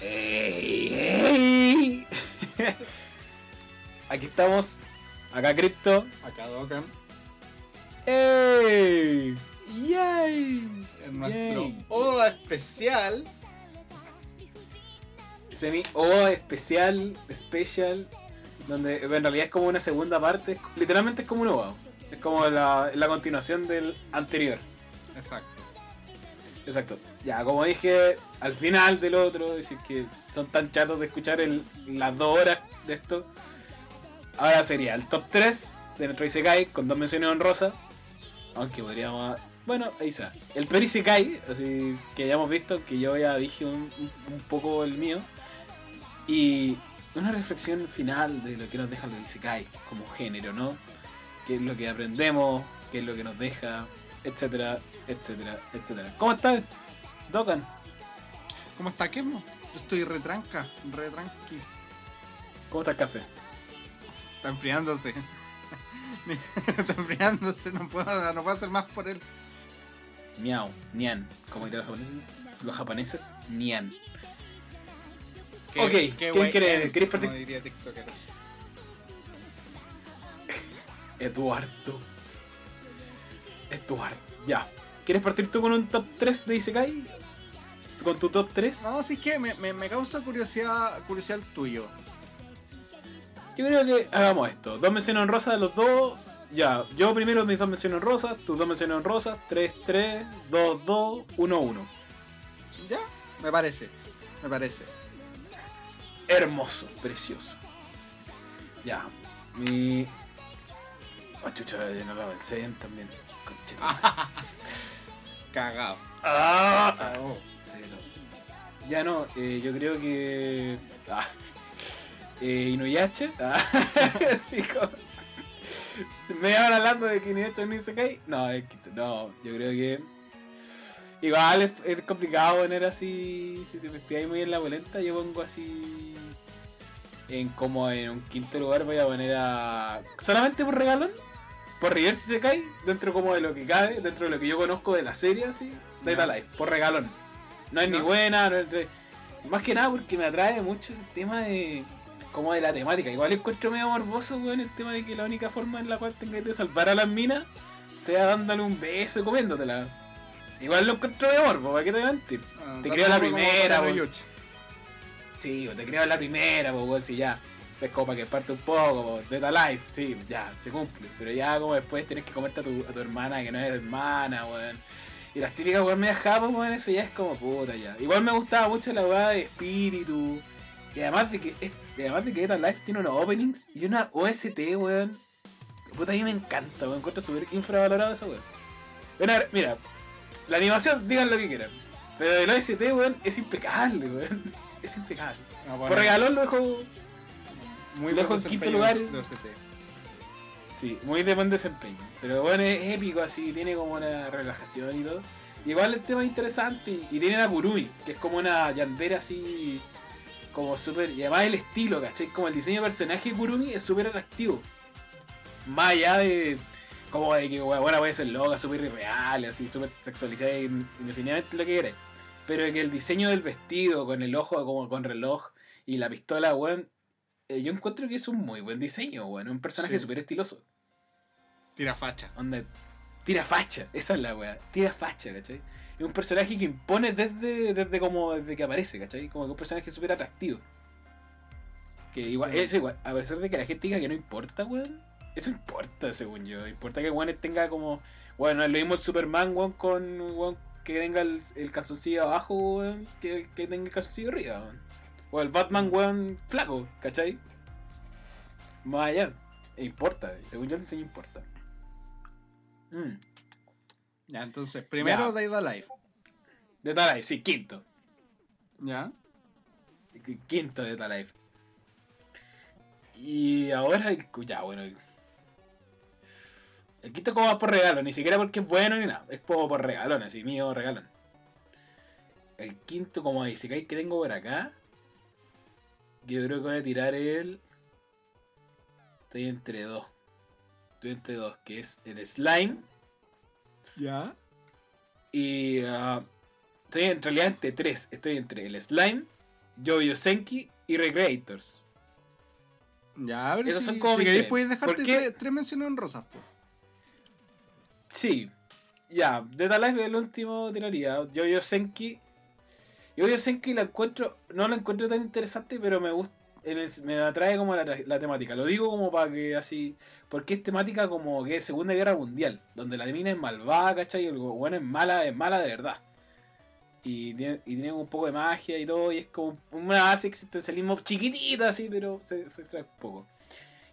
Hey. Aquí estamos, acá Crypto, acá Dokkan. ¡Ey! ¡Yay! En nuestro Yay. Oda especial Semi O especial, special, donde en realidad es como una segunda parte, literalmente es como un OVA. Es como la, la continuación del anterior. Exacto. Exacto. Ya, como dije al final del otro, decir que son tan chatos de escuchar el, las dos horas de esto. Ahora sería el top 3 de nuestro Isekai con dos menciones honrosas. Aunque podríamos. Bueno, ahí está. El peor Isekai, así que ya hemos visto, que yo ya dije un, un- un poco el mío. Y una reflexión final de lo que nos deja los Isekai como género, ¿no? ¿Qué es lo que aprendemos? ¿Qué es lo que nos deja? Etcétera, etcétera, etcétera. ¿Cómo estás, Dokan? ¿Cómo está Kemo? Yo estoy retranca, retranqui. ¿Cómo está el café? Está enfriándose. está enfriándose, no puedo, no puedo hacer más por él. Miau, Nian. ¿Cómo dirían los japoneses? Los japoneses, Nian. Qué- Ok, qué ¿quién quiere- como partir? Eduardo. Eduardo. Ya. ¿Quieres partir tú con un top 3 de Isekai? ¿Con tu top 3? No, sí es que me, me, me causa curiosidad, curiosidad el tuyo. Yo creo que hagamos esto. Dos menciones honrosas, los dos. Ya, yo primero mis dos menciones honrosas, tus dos menciones honrosas, 3, 3, 2, 2, 1, 1. ¿Ya? Me parece, me parece. Hermoso, precioso. Ya, mi. Oh, chucha, no la avancé también. Concheta. Cagado. Ah. Cagó. Sí, no. Ya no, eh, yo creo que. Ah. Eh, Inuyasha. Ah. sí, como- Me iban hablando de que Inuyasha no Isekai. No, es que, no, yo creo que. Igual es, es complicado poner así. Si te investigáis muy en la bolenta, yo pongo así. En como en un quinto lugar voy a poner a. Solamente por regalón. Por Reverse Isekai. Dentro como de lo que cabe. Dentro de lo que yo conozco de la serie así. Ya. Life. Por regalón. No es ni buena, no es de- Más que nada porque me atrae mucho el tema de. Como de la temática. Igual encuentro medio morboso, weón, el tema de que la única forma en la cual tengáis de salvar a las minas sea dándole un beso y comiéndotela. Igual lo encuentro medio morbo, ¿para qué te mentir? Ah, Te creo la primera, no weón. Sí, o te creo la primera, pues weón, si ya. Es como para que parte un poco, po, Data Life, sí, ya, se cumple. Pero ya como después tenés que comerte a tu, a tu hermana que no es hermana, weón. Y las típicas weón medias japas, weón, eso ya es como puta ya. Igual me gustaba mucho la weá de espíritu. Y además de que y además de que Data Life tiene unos openings y una OST, weón. Puta, a mí me encanta, weón. Encuentro súper infravalorado esa weón. Ver, mira, la animación, digan lo que quieran. Pero el OST, weón, es impecable, weón. Es impecable. No, Por bueno, regalón lo dejo muy lo dejo en quinto lugar. de. Sí, muy de buen desempeño. Pero bueno, es épico así, tiene como una relajación y todo. Igual el tema es interesante y, tiene a Kurumi, que es como una yandera así, como súper... Y además el estilo, ¿cachai? Como el diseño de personaje de Kurumi es súper atractivo. Más allá de... Como de que bueno, puede ser loca, súper irreal, así, súper sexualizada, in- indefinidamente lo que quieras. Pero que el diseño del vestido, con el ojo como con reloj y la pistola, weón, eh, yo encuentro que es un muy buen diseño, weón. Un personaje Sí. súper estiloso. Tira facha. Onda, tira facha, esa es la weá, tira facha, ¿cachai? Es un personaje que impone desde, desde como desde que aparece, ¿cachai? Como que un personaje súper atractivo. Que igual, eso igual, a pesar de que la gente diga que no importa, weón, eso importa según yo. Importa que weón tenga como. Bueno, es lo mismo el Superman, weón, con weón que tenga el, el calzoncillo abajo, weón, que el que tenga el calzoncillo arriba, weón. O el Batman, weón, flaco, ¿cachai? Más allá. E importa, según yo el diseño importa. Mm. Ya, entonces, primero Ya. Data Life. De Life, sí, quinto. Ya. Qu- Quinto de Life. Y ahora el. Ya, bueno. El, el quinto como por regalo, ni siquiera porque es bueno ni nada. Es como por regalón, así, mío regalón. El quinto como dice que tengo por acá. yo creo que voy a tirar el. Estoy entre dos. Estoy entre dos, que es el Slime ¿Ya? y. ah, estoy en realidad entre tres. Estoy entre el Slime, Jojo Senki y Recreators. Ya, ver Esos si, son como si queréis podéis dejarte tres, tres menciones en rosas, po. Sí, ya, Dead Alive el último tiraría. Jojo Senki. Jojo Senki la encuentro, no la encuentro tan interesante, pero me gusta, me atrae como la, la temática. Lo digo como para que así, porque es temática como que es Segunda Guerra Mundial, donde la mina es malvada, ¿cachai? Y el bueno es mala, es mala de verdad. Y tiene, y tiene un poco de magia y todo, y es como una base existencialismo chiquitita así, pero se, se extrae un poco.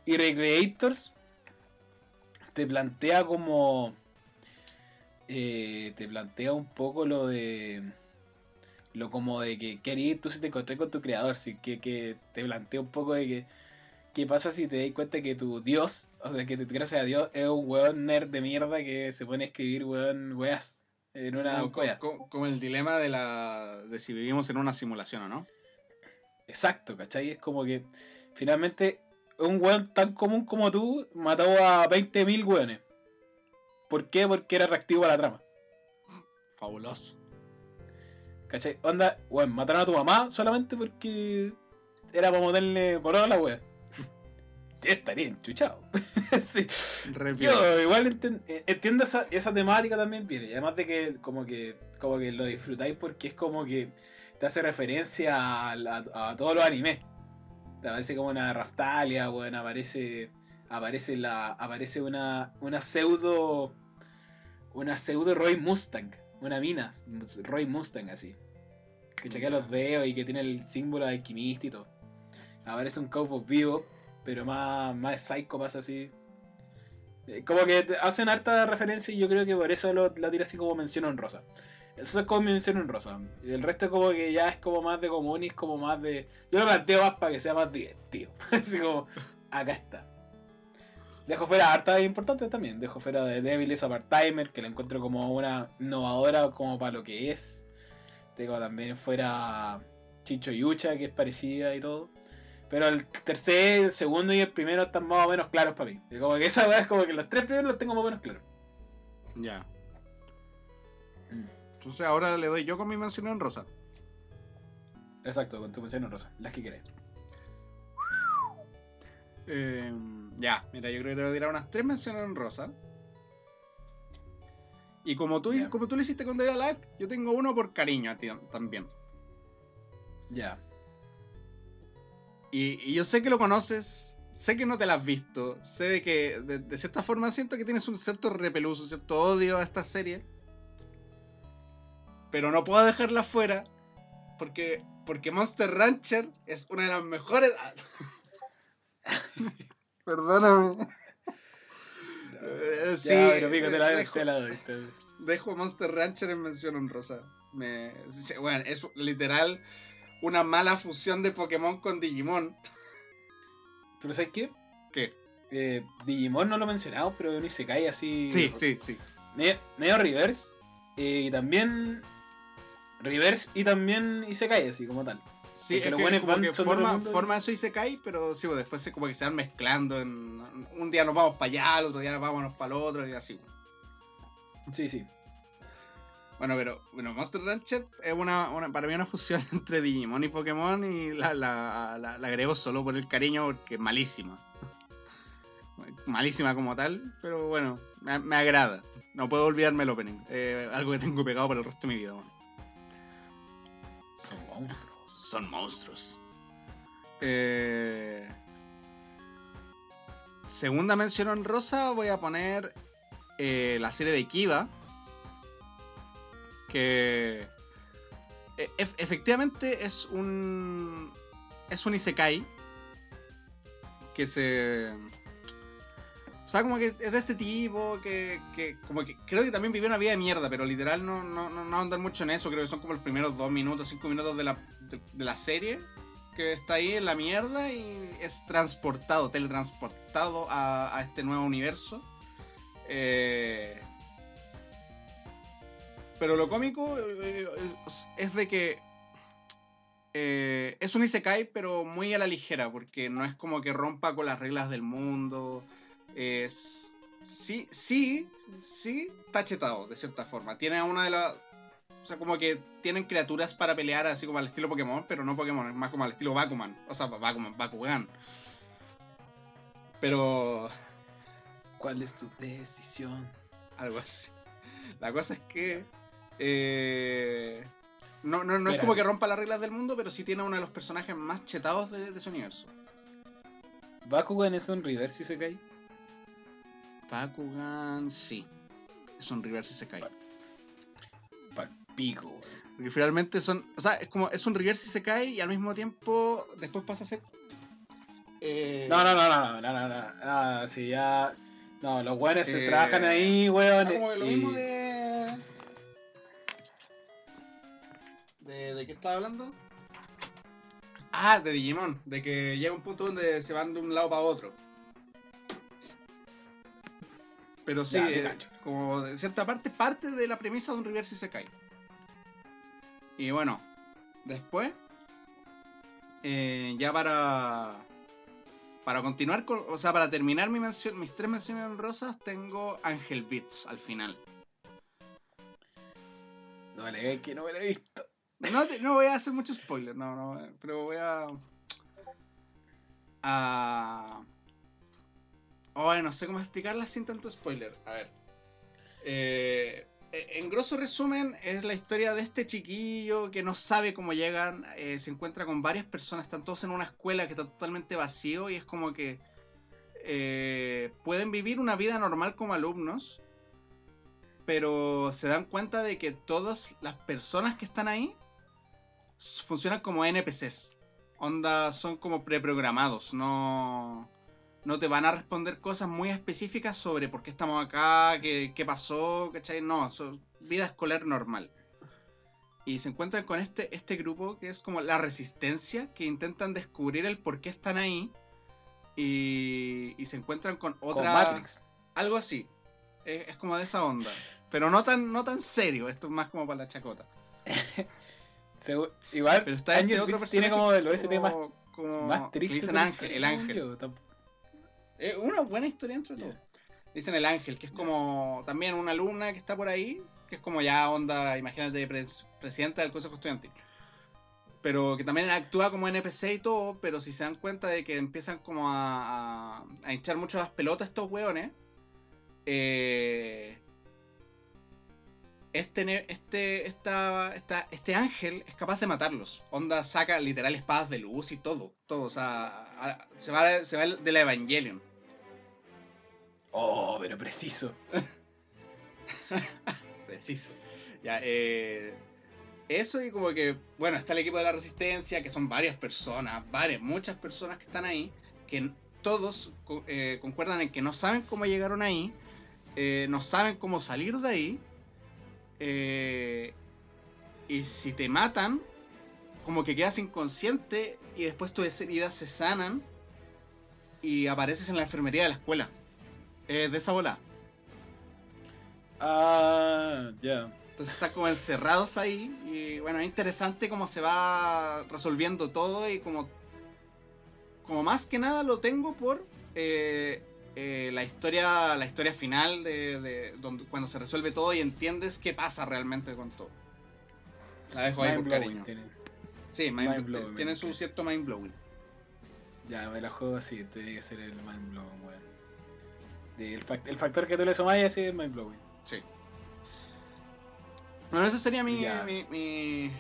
Y Recreators te plantea como eh, te plantea un poco lo de lo como de que querías tú si te encontré con tu creador sí, que, que te plantea un poco de que qué pasa si te das cuenta que tu dios o sea que te- gracias a Dios es un weón nerd de mierda que se pone a escribir weón weas en una como- como el dilema de la de si vivimos en una simulación o no. exacto ¿cachai? es como que finalmente un weón tan común como tú mató a 20.000 weones ¿por qué? porque era reactivo a la trama Fabuloso. ¿Cachai? Onda, weón, mataron a tu mamá solamente porque era para meterle por a la wea. Estaría enchuchado. sí. Yo igual eh, entiendo esa, esa temática también viene. Y además de que como que como que lo disfrutáis porque es como que te hace referencia a, a todos los animes. Te aparece como una Raftalia, weón, aparece. Aparece la. aparece una. una pseudo. una pseudo Roy Mustang. Una mina. Roy Mustang así. Que chequea los dedos y que tiene el símbolo de alquimista y todo. Aparece un Cowboy vivo, pero más, más psycho pasa así. Eh, Como que hacen harta referencia y yo creo que por eso lo, la tira así como mención honrosa. Eso es como mención honrosa. El resto como que ya es como más de común y es como más de... Yo lo planteo más para que sea más divertido. así como, acá está. Dejo fuera harta importantes también. Dejo fuera de Devil esa part-timer, que la encuentro como una innovadora como para lo que es. Dejo también fuera Chicho Yucha, que es parecida y todo. Pero el tercer, el segundo y el primero están más o menos claros para mí. Como que esa weá es como que los tres primeros los tengo más o menos claros. Ya. Mm. Entonces ahora le doy yo con mi mención en rosa. Exacto, con tu mención rosa, las que querés. Eh, ya, mira, yo creo que te voy a tirar unas tres menciones en rosa. Y como tú, como tú lo hiciste con Dead Alive, yo tengo uno por cariño a ti también. Ya. Y, y yo sé que lo conoces, sé que no te la has visto, sé de que de, de cierta forma siento que tienes un cierto repelús, un cierto odio a esta serie. Pero no puedo dejarla fuera porque, porque Monster Rancher es una de las mejores... Perdóname. Sí, ya, pero pico, te la, dejo, te la doy. te- dejo Monster Rancher en mención honrosa. Me, bueno, es literal una mala fusión de Pokémon con Digimon. Pero ¿sabes qué? ¿Qué? Eh, Digimon no lo he mencionado, pero ni se cae así. Sí, sí, sí. Medio, medio reverse. eh, y también. Reverse y también y se cae así como tal. Sí, es que, como que forma, forma eso y se cae, pero sí, pues, después se, como que se van mezclando. En, un día nos vamos para allá, el otro día nos vamos para el otro y así. Sí, sí. Bueno, pero bueno, Monster Rancher es una, una- para mí una fusión entre Digimon y Pokémon y la, la, la- la agrego solo por el cariño porque es malísima. Malísima como tal, pero bueno, me, me agrada. No puedo olvidarme el opening. eh, algo que tengo pegado por el resto de mi vida. bueno. Son monstruos. Eh, Segunda mención honrosa voy a poner eh, la serie de Kiva. Que e- ef- efectivamente es un es un isekai que se o sea, como que es de este tipo que, que como que creo que también vivió una vida de mierda, pero literal no, no, no, no andar mucho en eso. Creo que son como los primeros dos minutos, cinco minutos de la, de, la serie que está ahí en la mierda y es transportado, teletransportado a, este nuevo universo. Eh, pero lo cómico eh, es, es de que eh, es un Isekai, pero muy a la ligera, porque no es como que rompa con las reglas del mundo. Es. Sí, sí, sí, está chetado, de cierta forma. Tiene una de las. O sea, como que tienen criaturas para pelear así como al estilo Pokémon, pero no Pokémon, es más como al estilo Bakuman. O sea, Bakuman, Bakugan. Pero. ¿Cuál es tu decisión? Algo así. La cosa es que. eh, no, no, no es como que rompa las reglas del mundo, pero sí tiene uno de los personajes más chetados de, de ese universo. ¿Bakugan es un reverse Isekai? Bakugan, sí. Es un reverse Isekai. Pal pico. Porque finalmente son. O sea, es como. Es un reverse Isekai y al mismo tiempo. Después pasa a ser. eh, No, no, no, no, no, no, no, no. Ah, sí, ya. No, los weones se Eh, trabajan ahí, o weón. sea, como lo y- mismo de. de. ¿De qué estaba hablando? Ah, de Digimon. De que llega un punto donde se van de un lado para otro. Pero sí, Ya, eh, como de cierta parte, parte de la premisa de un reverse Isekai. Y bueno, después, eh, ya para para continuar con, o sea, para terminar mi mención, mis tres menciones honrosas, tengo Angel Beats al final. No me le que no me lo he visto. No, te- no voy a hacer mucho spoiler, no, no, pero voy a. a. Ay, no sé cómo explicarla sin tanto spoiler. A ver. Eh, en grosso resumen, es la historia de este chiquillo que no sabe cómo llegan. eh, se encuentra con varias personas, están todos en una escuela que está totalmente vacío y es como que eh, pueden vivir una vida normal como alumnos, pero se dan cuenta de que todas las personas que están ahí funcionan como NPCs. Onda, son como preprogramados, no, no te van a responder cosas muy específicas sobre por qué estamos acá, qué, qué pasó, ¿cachai? No, son vida escolar normal. Y se encuentran con este, este grupo que es como la resistencia, que intentan descubrir el por qué están ahí. Y, y se encuentran con Con otra... Matrix. Algo así. Es, es como de esa onda. Pero no tan, no tan serio, esto es más como para la chacota. Segu- Igual, Pero está este otro tiene como el OST más, como, más triste. dicen ángel, el ángel. Es una buena historia dentro de Ya. todo. Dicen el ángel, que es como también una alumna que está por ahí, que es como ya onda, imagínate, pres- presidenta del consejo estudiantil. Pero que también actúa como NPC y todo, pero si se dan cuenta de que empiezan como a, a, a hinchar mucho las pelotas estos hueones, eh, este, este, esta, esta- este ángel es capaz de matarlos. Onda saca literal espadas de luz y todo. Todo, o sea, a- se va, se va de la Evangelion. Oh, pero preciso. Preciso. Ya, eh, eso y como que, bueno, está el equipo de la resistencia, que son varias personas, varias, muchas personas que están ahí, que todos eh, concuerdan en que no saben cómo llegaron ahí, eh, no saben cómo salir de ahí, eh, y si te matan, como que quedas inconsciente y después tus heridas se sanan y apareces en la enfermería de la escuela. Eh, de esa bola. Ah, ya. Entonces están como encerrados ahí y bueno, es interesante cómo se va resolviendo todo y como, como más que nada lo tengo por eh, eh, la historia la historia final de, de donde, cuando se resuelve todo y entiendes qué pasa realmente con todo. La dejo ahí por cariño. tiene. Sí, mind- mind blowing, tiene su cierto mind blowing. Ya, me la juego así, tiene que ser el mind blowing, weón. El, fac- el factor que tú le sumáis es mind blowing. Sí. Bueno, eso sería mi, mi, mi,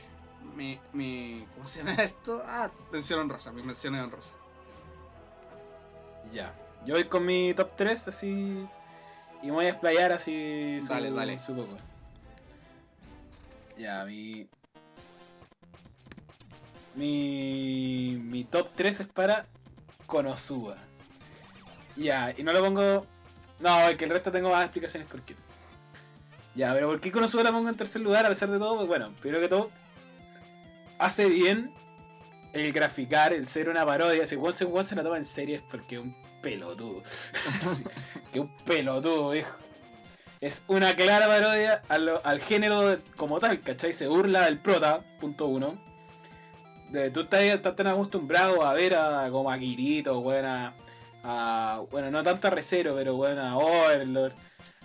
mi, mi- ¿Cómo se llama esto? Ah, mención honrosa, mi mención honrosa. Ya. Yo voy con mi top 3 así. Y me voy a explayar así. su- Dale, dale. su poco. Ya, mi. Mi. Mi top 3 es para Konosuba. Ya, y no lo pongo. No, es que el resto tengo más explicaciones por qué. Ya, pero ¿por qué Konosuba la pongo en tercer lugar a pesar de todo? Pues bueno, primero que todo, hace bien el graficar, el ser una parodia. Si One se la toma en serio es porque un pelotudo. Que un pelotudo, viejo. Es una clara parodia a lo- al género como tal, ¿cachai? Se burla del prota, punto uno. de- tú estás, estás tan acostumbrado a ver a como a Kirito, weón, a, a- bueno, no tanto a Recero, pero weón, a Overlord,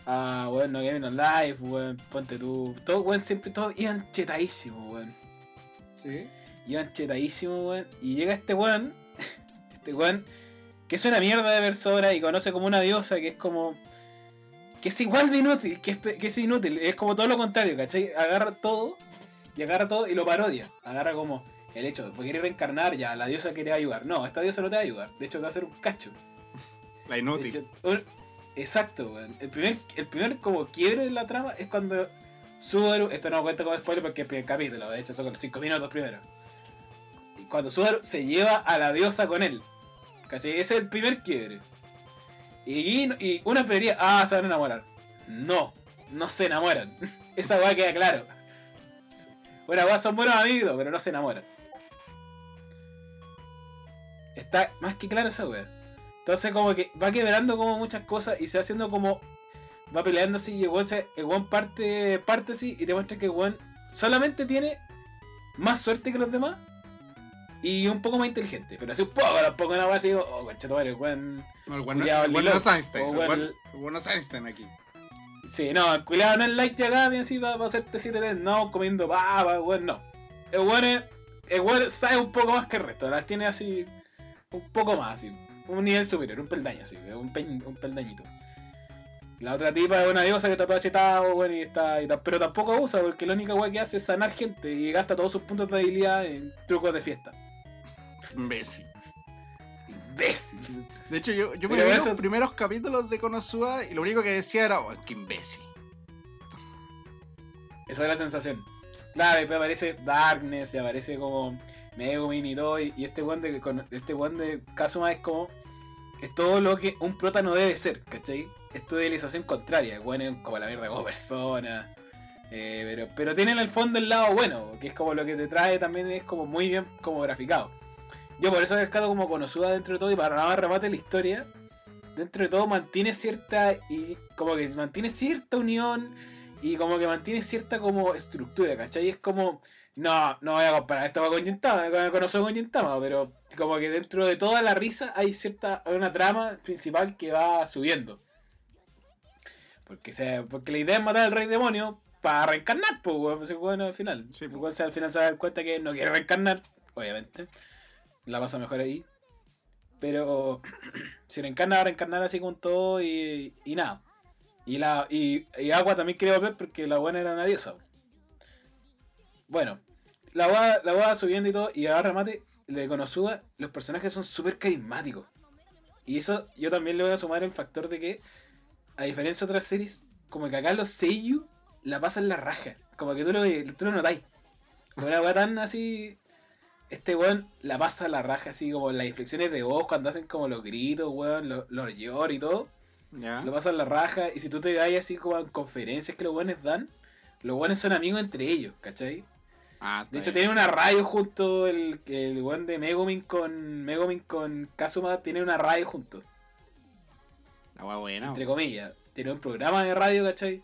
a weón, no Game on Life, weón, ponte tú, todos weón, siempre todos iban chetadísimos, weón. Sí. Iban chetadísimos, weón. Y llega este weón, este weón, que es una mierda de persona y conoce como una diosa que es como. que es igual de inútil, que es, que es inútil, es como todo lo contrario, ¿cachai? Agarra todo y agarra todo y lo parodia. Agarra como el hecho de querer reencarnar ya, la diosa a ayudar. No, esta diosa no te va a ayudar, de hecho te va a hacer un cacho. Exacto, weón. El primer, el primer como quiebre de la trama es cuando Subaru, esto no cuenta como spoiler porque es el primer capítulo, de hecho son los 5 minutos primero. Y cuando Subaru se lleva a la diosa con él. ¿Cachai? Ese es el primer quiebre. Y, y uno esperaría, ah, se van a enamorar. No, no se enamoran. Esa weá queda claro. Bueno, weá, son buenos amigos, pero no se enamoran. Está más que claro esa weá. Entonces como que va quebrando como muchas cosas y se va haciendo como... Va peleando así y el weón, se- el weón parte, parte así y te muestra que el weón solamente tiene más suerte que los demás y un poco más inteligente. Pero así un poco, tampoco una weá así, oh, conchetumare, el weón... No, el no es. Einstein. El el bueno es Einstein aquí. Sí, no, el culiado no es like llegada bien así para hacerte 7 d no, comiendo papa, weón, no. El weón es, el weón sabe un poco más que el resto, las tiene así, un poco más, así, un nivel superior, un peldaño así, un, pe- un peldañito. La otra tipa es una diosa que está toda chetada, weón, y está, y pero tampoco usa, porque la única weá que hace es sanar gente y gasta todos sus puntos de habilidad en trucos de fiesta. Imbécil. Imbécil. De hecho, yo, yo me vi eso- los primeros capítulos de Konosuba y lo único que decía era, oh, qué imbécil. Esa es la sensación. Claro, después aparece Darkness y aparece como Megumin y todo. Y, este one de, con- este one de Kazuma es como. Es todo lo que un prota no debe ser, ¿cachai? Es tu idealización contraria. Weón es como la mierda como persona. eh, pero, pero tiene en el fondo el lado bueno, que es como lo que te trae también es como muy bien como graficado. Yo por eso he rescato como Konosuba dentro de todo y para nada más remate la historia. Dentro de todo mantiene cierta y como que mantiene cierta unión y como que mantiene cierta como estructura, ¿cachai? Es como, no, no voy a comparar esto con Gintama, con Konosuba con Gintama, pero como que dentro de toda la risa hay cierta, hay una trama principal que va subiendo. Porque, se, porque la idea es matar al rey demonio para reencarnar, pues, weón, pues, bueno, al final. Sí, se- al final se da cuenta que no quiere reencarnar, obviamente. La pasa mejor ahí. Pero si reencarna, va a reencarnar así con todo y, y nada. Y, la, y, y Agua también quiere volver porque la buena era una diosa. Bueno, la va, la va subiendo y todo. Y ahora remate, de Konosuba, los personajes son súper carismáticos. Y eso yo también le voy a sumar el factor de que, a diferencia de otras series, como que acá los Seiyu la pasan la raja. Como que tú lo, tú lo notáis. Como una weá tan así. Este weón la pasa la raja, así como las inflexiones de voz, cuando hacen como los gritos, weón, los, los lloros y todo. ¿Ya? Lo pasan la raja. Y si tú te vas así como en conferencias que los weones dan, los weones son amigos entre ellos, ¿cachai? Ah, De hecho, bien. tiene una radio junto, el, el weón de Megumin con Megumin con Kazuma tiene una radio junto, La wea buena. entre comillas. Tiene un programa de radio, ¿cachai?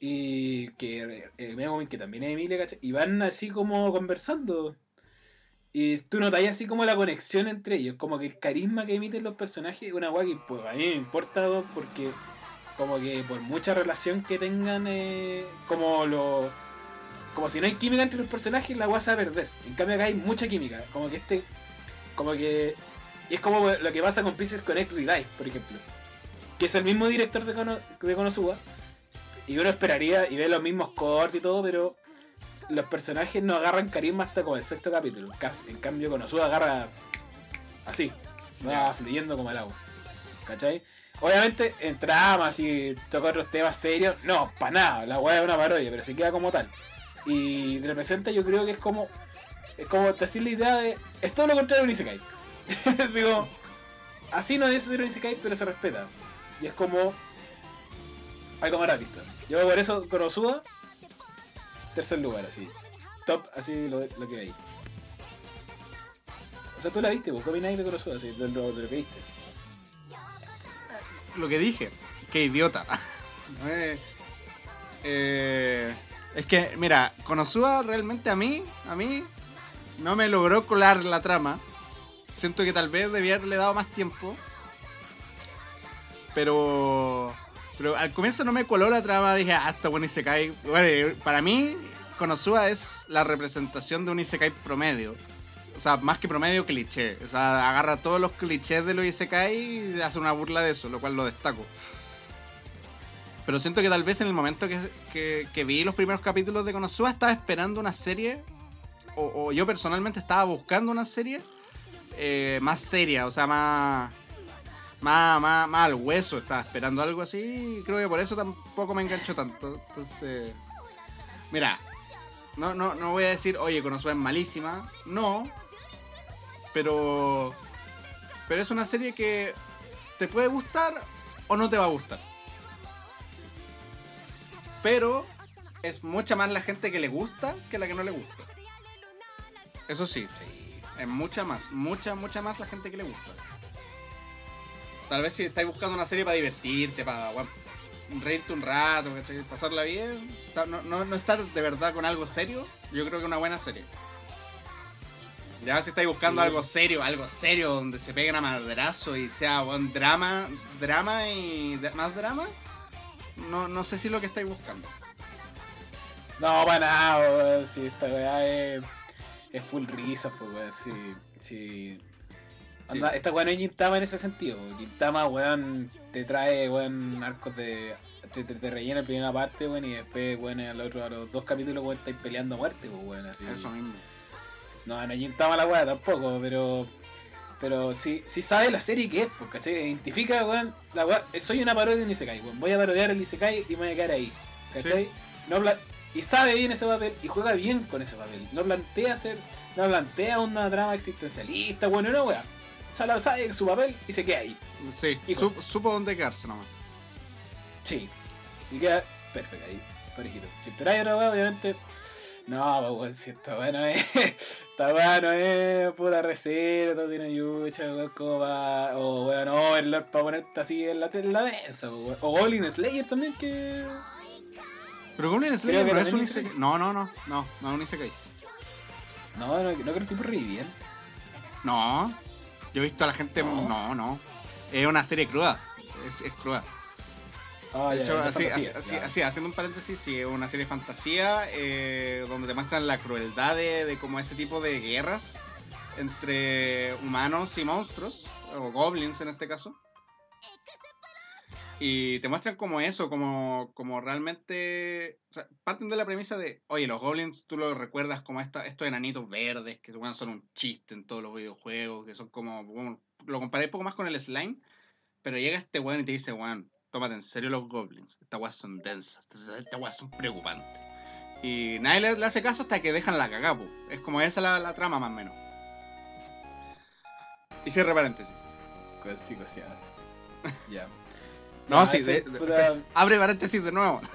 Y que eh, Megumin, que también es Emilia, ¿cachai? Y van así como conversando. Y tú notas así como la conexión entre ellos, como que el carisma que emiten los personajes es una weá que pues, a mí me importa porque como que por mucha relación que tengan, eh, como lo... Como si no hay química entre los personajes, la weá se va a perder. En cambio acá hay mucha química, como que este... Como que... Y es como lo que pasa con Princess Connect Redive, por ejemplo. Que es el mismo director de, Kono, de Konosuba. Y uno esperaría y ve los mismos cortes y todo, pero los personajes no agarran carisma hasta como el sexto capítulo. Casi. En cambio, Konosuba agarra así, va fluyendo como el agua. ¿Cachai? Obviamente, en tramas y toca otros temas serios, no, para nada, la weá es una parodia, pero se queda como tal. Y representa, yo creo que es como, es como decir la idea de, es todo lo contrario de un Isekai. así, como, así no es ser un Isekai, pero se respeta. Y es como, algo más visto. Yo por eso, Konosuba, tercer lugar, así. Top, así lo, que hay. O sea, tú la viste, vos, ¿qué opináis de Konosuba? Así, de, lo, de lo que viste. Lo que dije. Qué idiota. Eh, eh, es que, mira, Konosuba realmente a mí, a mí, no me logró colar la trama. Siento que tal vez debía haberle dado más tiempo. Pero. Pero al comienzo no me coló la trama, dije, ah, está bueno Isekai. Bueno, para mí, Konosuba es la representación de un Isekai promedio. O sea, más que promedio, cliché. O sea, agarra todos los clichés de los Isekai y hace una burla de eso, lo cual lo destaco. Pero siento que tal vez en el momento que, que- que vi los primeros capítulos de Konosuba estaba esperando una serie, o, yo personalmente estaba buscando una serie eh, más seria, o sea, más, más, más, más al hueso, estaba esperando algo así, y creo que por eso tampoco me enganchó tanto. Entonces, mira, no, no, no voy a decir, oye, Konosuba es malísima, no, pero, pero es una serie que te puede gustar o no te va a gustar. Pero es mucha más la gente que le gusta que la que no le gusta. Eso sí, es mucha más, mucha, mucha más la gente que le gusta. Tal vez si estáis buscando una serie para divertirte, para bueno, reírte un rato, pasarla bien, no, no, no estar de verdad con algo serio, yo creo que es una buena serie. Ya si estáis buscando Sí. algo serio, algo serio donde se peguen a madrazo y sea buen drama, drama y más drama, no, no sé si es lo que estáis buscando. No, para nada, weón. Si esta weá es, es full risa, pues weón. Si, si... Sí. Esta weá no es Gintama en ese sentido. Gintama, weón, te trae, weón, arcos de. Te, te, te rellena la primera parte, weón, y después, weón, al otro, a los dos capítulos, weón, estáis peleando a muerte, pues, weón. Así. Eso mismo. No, no es Gintama la weá tampoco, pero. Pero sí, sí sabe la serie que es, pues, ¿cachai? Identifica, weón, la weá. Soy una parodia de Isekai, weón. Voy a parodiar el Isekai y me voy a quedar ahí, ¿cachai? No pla- y sabe bien ese papel y juega bien con ese papel. No plantea hacer. No plantea una trama existencialista, bueno, no, weá. Sala sabe su papel y se queda ahí. Sí, Hijo. sup- supo dónde quedarse nomás. Sí. Y queda perfecto ahí, parejito. Si esperáis weá, obviamente. No, pues weón, si esta weá no es. Esta weá no es pura receta, no tiene yucha, weón, como pa- O weón, Overlord para ponerte así en la, en la densa, pues, weón. O Goblin Slayer también que. Pero Goblin Slayer no no es un Isekai. No, no, no, no, no es un Isekai. No, no, no creo que bien. No, yo he visto a la gente. No. No, no. Es una serie cruda. Es, es cruda. Ah, De ya, hecho, de así, fantasía, así, así, ya. así, haciendo un paréntesis, sí, es una serie de fantasía eh, donde te muestran la crueldad de, de como ese tipo de guerras entre humanos y monstruos, o goblins en este caso. Y te muestran como eso, como, como realmente... o sea, parten de la premisa de, oye, los goblins tú los recuerdas como esta, estos enanitos verdes, que bueno, son un chiste en todos los videojuegos, que son como... bueno, lo comparé un poco más con el slime, pero llega este weón y te dice, weón, tómate en serio los goblins. Estas weas son densas, estas weas son preocupantes. Y nadie le, le hace caso hasta que dejan la cagá, po. Es como esa la, la trama más o menos. Y cierre paréntesis. Con psicoseada. Ya. No, Ya, sí, de- Abre paréntesis de nuevo.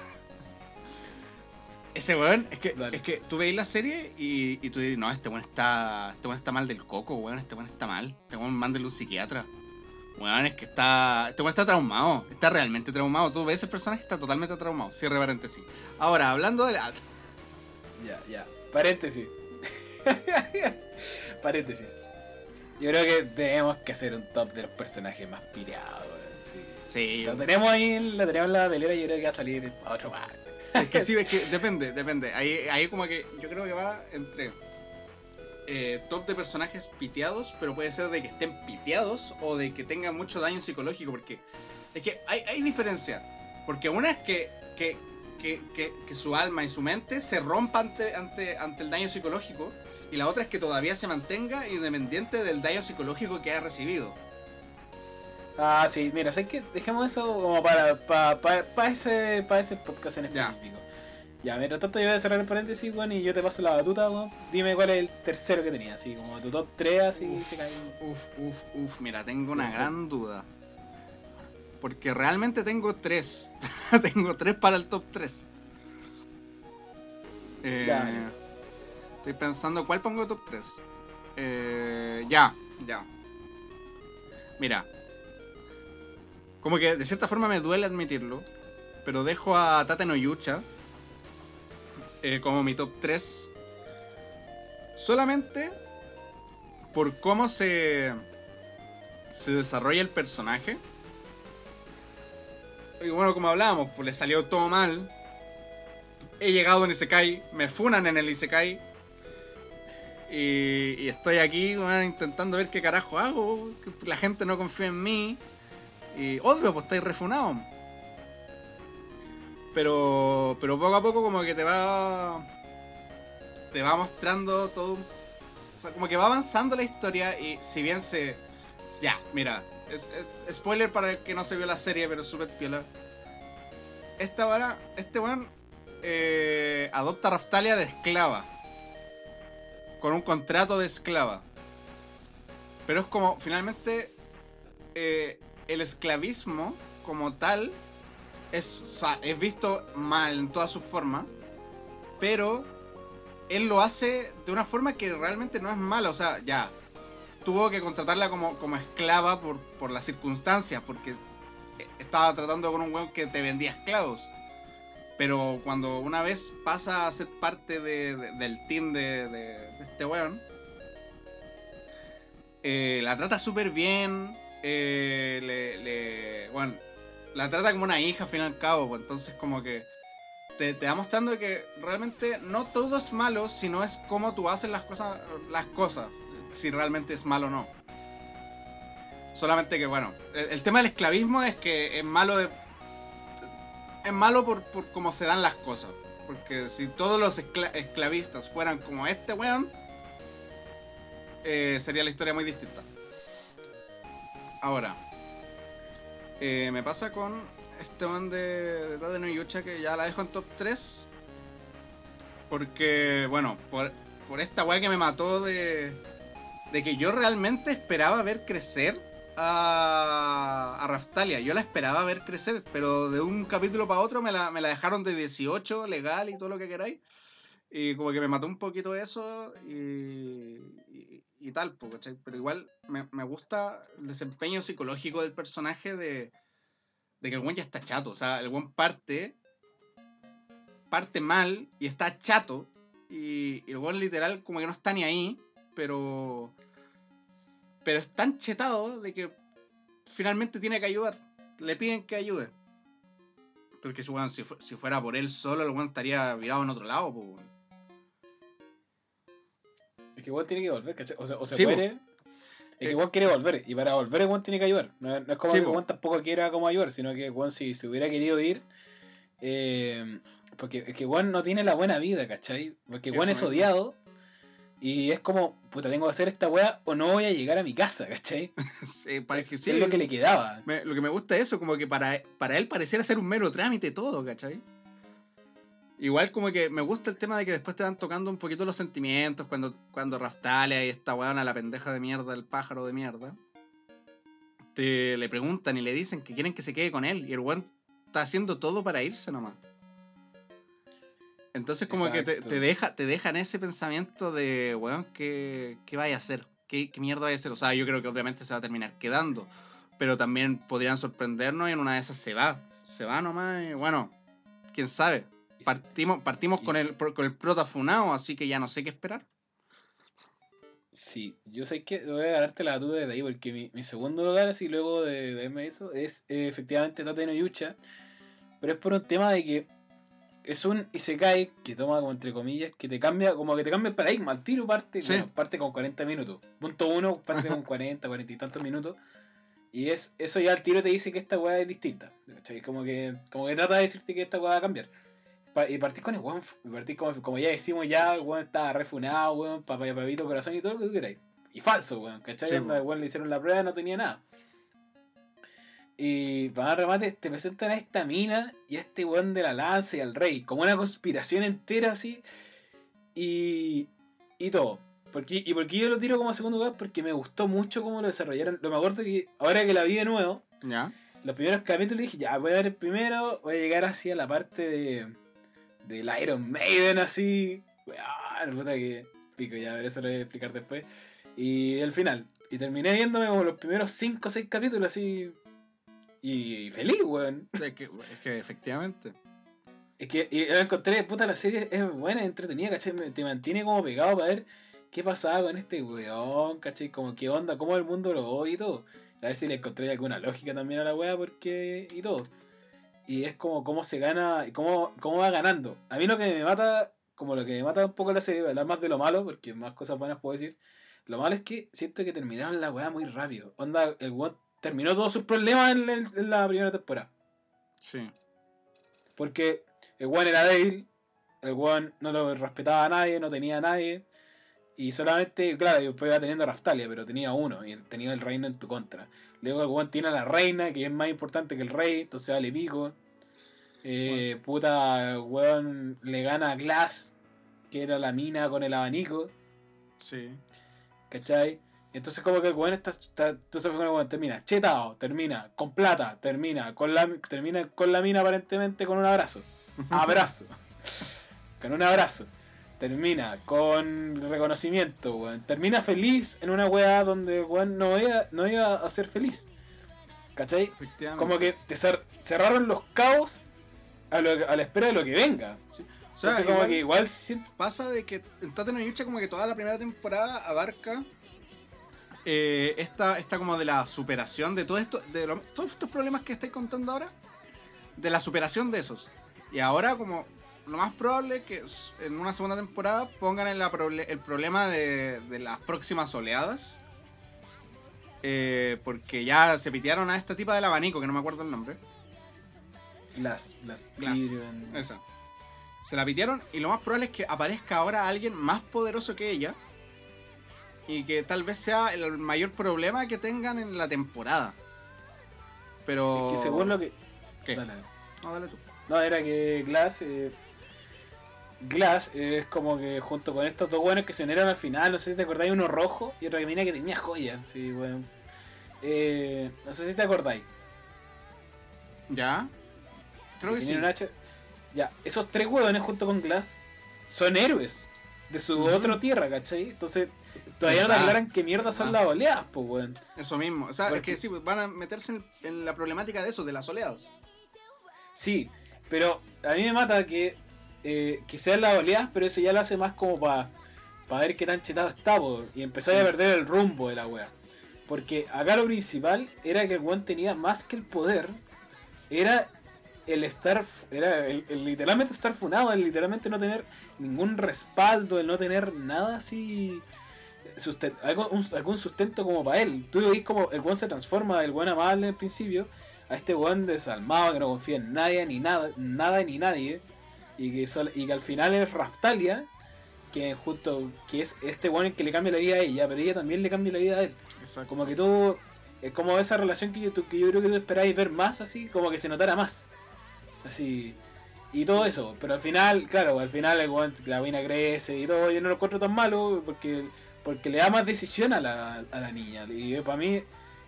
Ese weón, es que, Dale. es que tú veis la serie y, y tú dices, no, este weón está. Este weón está mal del coco, weón, este weón está mal. Este weón mándale un psiquiatra. Weón, es que está. Este weón está traumado. Está realmente traumado. Tú ves el personaje está totalmente traumado. Cierre paréntesis. Ahora, hablando de la. Ya, ya. Paréntesis. Paréntesis. Yo creo que tenemos que hacer un top de los personajes más sí. Sí, Lo tenemos ahí, lo tenemos en la velera y yo creo que va a salir a otro parte. Es que sí, es que depende, depende. Ahí, ahí como que yo creo que va entre eh, top de personajes piteados, pero puede ser de que estén piteados o de que tengan mucho daño psicológico, porque es que hay, hay diferencia. Porque una es que, que, que, que- su alma y su mente se rompa ante, ante, ante el daño psicológico, y la otra es que todavía se mantenga independiente del daño psicológico que ha recibido. Ah, sí, mira, sé que dejemos eso como para, para, para, para ese, para ese podcast en específico. Ya, mientras tanto yo voy a cerrar el paréntesis, weón, y yo te paso la batuta, weón. Dime cuál es el tercero que tenía, así como tu top 3, así Uf, se cae. uf, uf, uf, mira, tengo una gran duda. Porque realmente tengo tres. tengo tres para el top 3. Eh, Dale. estoy pensando cuál pongo top 3. Eh, ya, ya. Mira. Como que de cierta forma me duele admitirlo. Pero dejo a Tate no Yucha eh, como mi top 3. solamente por cómo se, se desarrolla el personaje. Y bueno, como hablábamos, pues le salió todo mal. He llegado en Isekai, me funan en el Isekai. Y, y estoy aquí intentando ver qué carajo hago. La gente no confía en mí. Y obvio, pues estáis refunados. Pero, pero poco a poco como que te va... Te va mostrando todo... O sea, como que va avanzando la historia y si bien se... Ya, mira. Es- spoiler para el que no se vio la serie, pero súper piola. Esta vara, este weón eh, adopta a Raftalia de esclava. Con un contrato de esclava. Pero es como, finalmente, eh, el esclavismo como tal es, es visto mal en todas sus formas, pero él lo hace de una forma que realmente no es mala, o sea, ya, tuvo que contratarla como, como esclava por, por las circunstancias, porque estaba tratando con un weón que te vendía esclavos. Pero cuando una vez pasa a ser parte de- de- del team de, de- este weón, eh, la trata súper bien. eh, le- bueno, la trata como una hija al fin y al cabo. pues, entonces, como que te, te va mostrando que realmente no todo es malo, sino es cómo tú haces las cosas, las cosas. Si realmente es malo o no. Solamente que, bueno, el, tema del esclavismo es que es malo de. Es malo por, por cómo se dan las cosas. Porque si todos los escla- esclavistas fueran como este weón, eh, sería la historia muy distinta. Ahora, eh, me pasa con este one de, de no Yucha que ya la dejo en top 3. Porque, bueno, por, por esta weá que me mató de, de que yo realmente esperaba ver crecer a, a Raftalia. Yo la esperaba ver crecer, pero de un capítulo para otro me la, me la dejaron de 18, legal y todo lo que queráis. Y como que me mató un poquito eso y, y, tal, ¿cachai? Pero igual me, me gusta el desempeño psicológico del personaje de, de que el buen ya está chato. O sea, el buen parte, parte mal y está chato. Y, el buen literal como que no está ni ahí, pero... Pero es tan chetado de que finalmente tiene que ayudar. Le piden que ayude. Porque si, weón, si, fu- si fuera por él solo, el weón estaría virado en otro lado, weón. Es que igual tiene que volver, ¿cachai? O sea, o se Sí, muere. Es que igual quiere volver. Y para volver, igual tiene que ayudar. No, no es como Sí, que igual tampoco quiera como ayudar, sino que igual si se hubiera querido ir. eh, porque es que igual no tiene la buena vida, ¿cachai? Porque Eso es mismo. odiado. Y es como, puta, tengo que hacer esta weá o no voy a llegar a mi casa, ¿cachai? Sí, parece que es, sí. es lo que le quedaba. Me- lo que me gusta es eso, como que para, para él pareciera ser un mero trámite todo, ¿cachai? Igual como que me gusta el tema de que después te van tocando un poquito los sentimientos cuando, cuando Raftalia y esta weona, la pendeja de mierda, el pájaro de mierda, te le preguntan y le dicen que quieren que se quede con él y el weón está haciendo todo para irse nomás. Entonces como que te, te deja, te dejan ese pensamiento de, weón, ¿qué, qué vaya a hacer? ¿Qué, ¿Qué mierda vaya a hacer? O sea, yo creo que obviamente se va a terminar quedando pero también podrían sorprendernos y en una de esas se va. Se va nomás y bueno, quién sabe. Partimos, partimos Y- con el con el prota funao, así que ya no sé qué esperar. Sí, yo sé que voy a ganarte la duda de ahí, porque mi, mi segundo lugar, así luego de, de verme eso, es eh, efectivamente Tate no Yucha, pero es por un tema de que es un Isekai que toma como entre comillas, que te cambia, como que te cambia el paradigma, al tiro parte, Sí. bueno, parte con 40 minutos. Punto uno, parte con 40, 40 y tantos minutos. Y es eso ya al tiro te dice que esta weá es distinta. ¿cachai? Como que, como que trata de decirte que esta weá va a cambiar. Y partís con el weón, y partís como, como ya decimos ya, el weón está refunado, weón, papá, papito, corazón y todo lo que tú queráis. Y falso, weón, ¿cachai? Sí, el weón le hicieron la prueba no tenía nada. Y para más remate, te presentan a esta mina y a este weón de la lanza y al rey, como una conspiración entera así. Y, y todo. Porque, y porque yo lo tiro como segundo lugar porque me gustó mucho cómo lo desarrollaron. Lo me acuerdo que ahora que la vi de nuevo, ¿Ya? los primeros capítulos dije, ya, voy a ver el primero, voy a llegar así a la parte de del Iron Maiden así. Weón, puta que pico, ya, ver, eso lo voy a explicar después. Y el final. Y terminé viéndome como los primeros 5 o 6 capítulos así. Y, feliz, weón. Es que, es que efectivamente. Es que y lo encontré, puta, la serie es buena, entretenida, ¿cachai? Te mantiene como pegado para ver. qué pasaba con este weón, ¿cachai? Como qué onda, cómo el mundo lo odia y todo. A ver si le encontré alguna lógica también a la wea, porque. y todo. Y es como cómo se gana, y cómo, cómo va ganando. A mí lo que me mata, como lo que me mata un poco la serie, hablar más de lo malo, porque más cosas buenas puedo decir. Lo malo es que siento que terminaron la weá muy rápido. Onda, el weón terminó todos sus problemas en, el- en la primera temporada. Sí. Porque el weón era débil, el weón no lo respetaba a nadie, no tenía a nadie. Y solamente, claro, después iba teniendo Raftalia, pero tenía uno y tenía el reino en tu contra. Luego el weón tiene a la reina, que es más importante que el rey, entonces vale pico. Eh, Puta, weón le gana a Glass, que era la mina con el abanico, Sí. ¿cachai? Entonces como que el weón está, está entonces el weón termina chetado, termina con plata, termina con la termina con la mina aparentemente con un abrazo. Abrazo. con un abrazo. Termina con reconocimiento, weón. Termina feliz en una weá donde weón no iba, no iba a ser feliz. ¿Cachai? Como que te cer- cerraron los cabos a, lo- a la espera de lo que venga. O sea, Entonces como que igual pasa de que en Tate no Yucha como que toda la primera temporada abarca eh, esta, esta como de la superación de todo esto, de lo- todos estos problemas que estáis contando ahora, de la superación de esos. Y ahora como lo más probable es que en una segunda temporada pongan proble- el problema de, de las próximas oleadas. Eh, porque ya se pitearon a esta tipa del abanico, que no me acuerdo el nombre. Glass, Glass, Glass. Esa. Se la pitearon y lo más probable es que aparezca ahora alguien más poderoso que ella. Y que tal vez sea el mayor problema que tengan en la temporada. Pero... Es que según lo que. ¿Qué? Dale. No, dale tú. No, era que Glass. eh, Glass es como que junto con estos dos buenos que se unieron al final, no sé si te acordáis, uno rojo y otro que que tenía joyas. Sí, bueno. Eh, no sé si te acordáis. ¿Ya? Creo que sí. Ya, esos tres huevones junto con Glass son héroes de su Ujú. otra tierra, ¿cachai? Entonces, todavía no te aclaran qué mierda son Verdad. las oleadas, pues, weón. Eso mismo. O sea, es Porque- que sí, pues, van a meterse en, en la problemática de eso, de las oleadas. Sí, pero a mí me mata que, eh, que sean las oleadas, pero eso ya lo hace más como para ver qué tan chetado está, po, y empezar Sí. a perder el rumbo de la wea. Porque acá lo principal era que el weón tenía más que el poder, era el estar, era el, el literalmente estar funado, el literalmente no tener ningún respaldo, el no tener nada así, susten- algo- un- algún sustento como para él. Tú veis como el weón se transforma del weón amable al principio a este weón desalmado que no confía en nadie, ni nada, nada ni nadie, y que, sol- y que al final es Raftalia, que justo que es este weón el que le cambia la vida a ella, pero ella también le cambia la vida a él. Exacto. Como que tú, es como esa relación que yo, que yo creo que tú esperáis ver más así, como que se notara más. Así. Y todo eso, pero al final, claro, al final el weón, la vaina crece y todo, yo no lo encuentro tan malo porque porque le da más decisión a la, a la niña. Y para mí,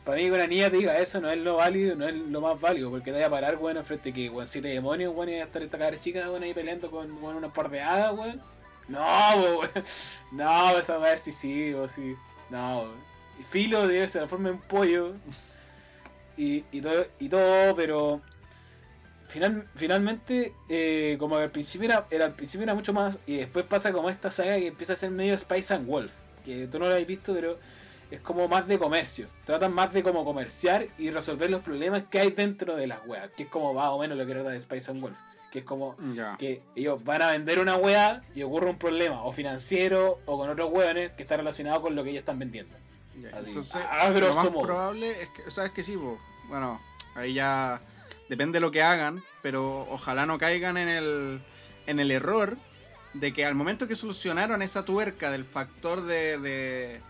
para mí que una niña te diga eso no es lo válido, no es lo más válido, porque te vaya a parar, weón, enfrente que, weón, siete demonios, weón, y a estar esta cara chica, weón, ahí peleando con, weón, una par de hadas, weón. No, weón. No, esa weón sí, sí, o sí. No, weón. Filo debe ser la forma de un pollo. Y, y, todo, y todo, pero final, finalmente, eh, como que al principio era, era, al principio era mucho más, y después pasa como esta saga que empieza a ser medio Spice and Wolf, que tú no lo habéis visto, pero es como más de comercio. Tratan más de como comerciar y resolver los problemas que hay dentro de las weas, que es como más o menos lo que trata de Spice and Wolf, que es como que ellos van a vender una wea y ocurre un problema, o financiero, o con otros weones que está relacionado con lo que ellos están vendiendo. Así, Entonces, a lo grosso más modo. probable es que, sabes que sí, bueno, ahí ya depende de lo que hagan, pero ojalá no caigan en el, en el error de que al momento que solucionaron esa tuerca del factor de, de,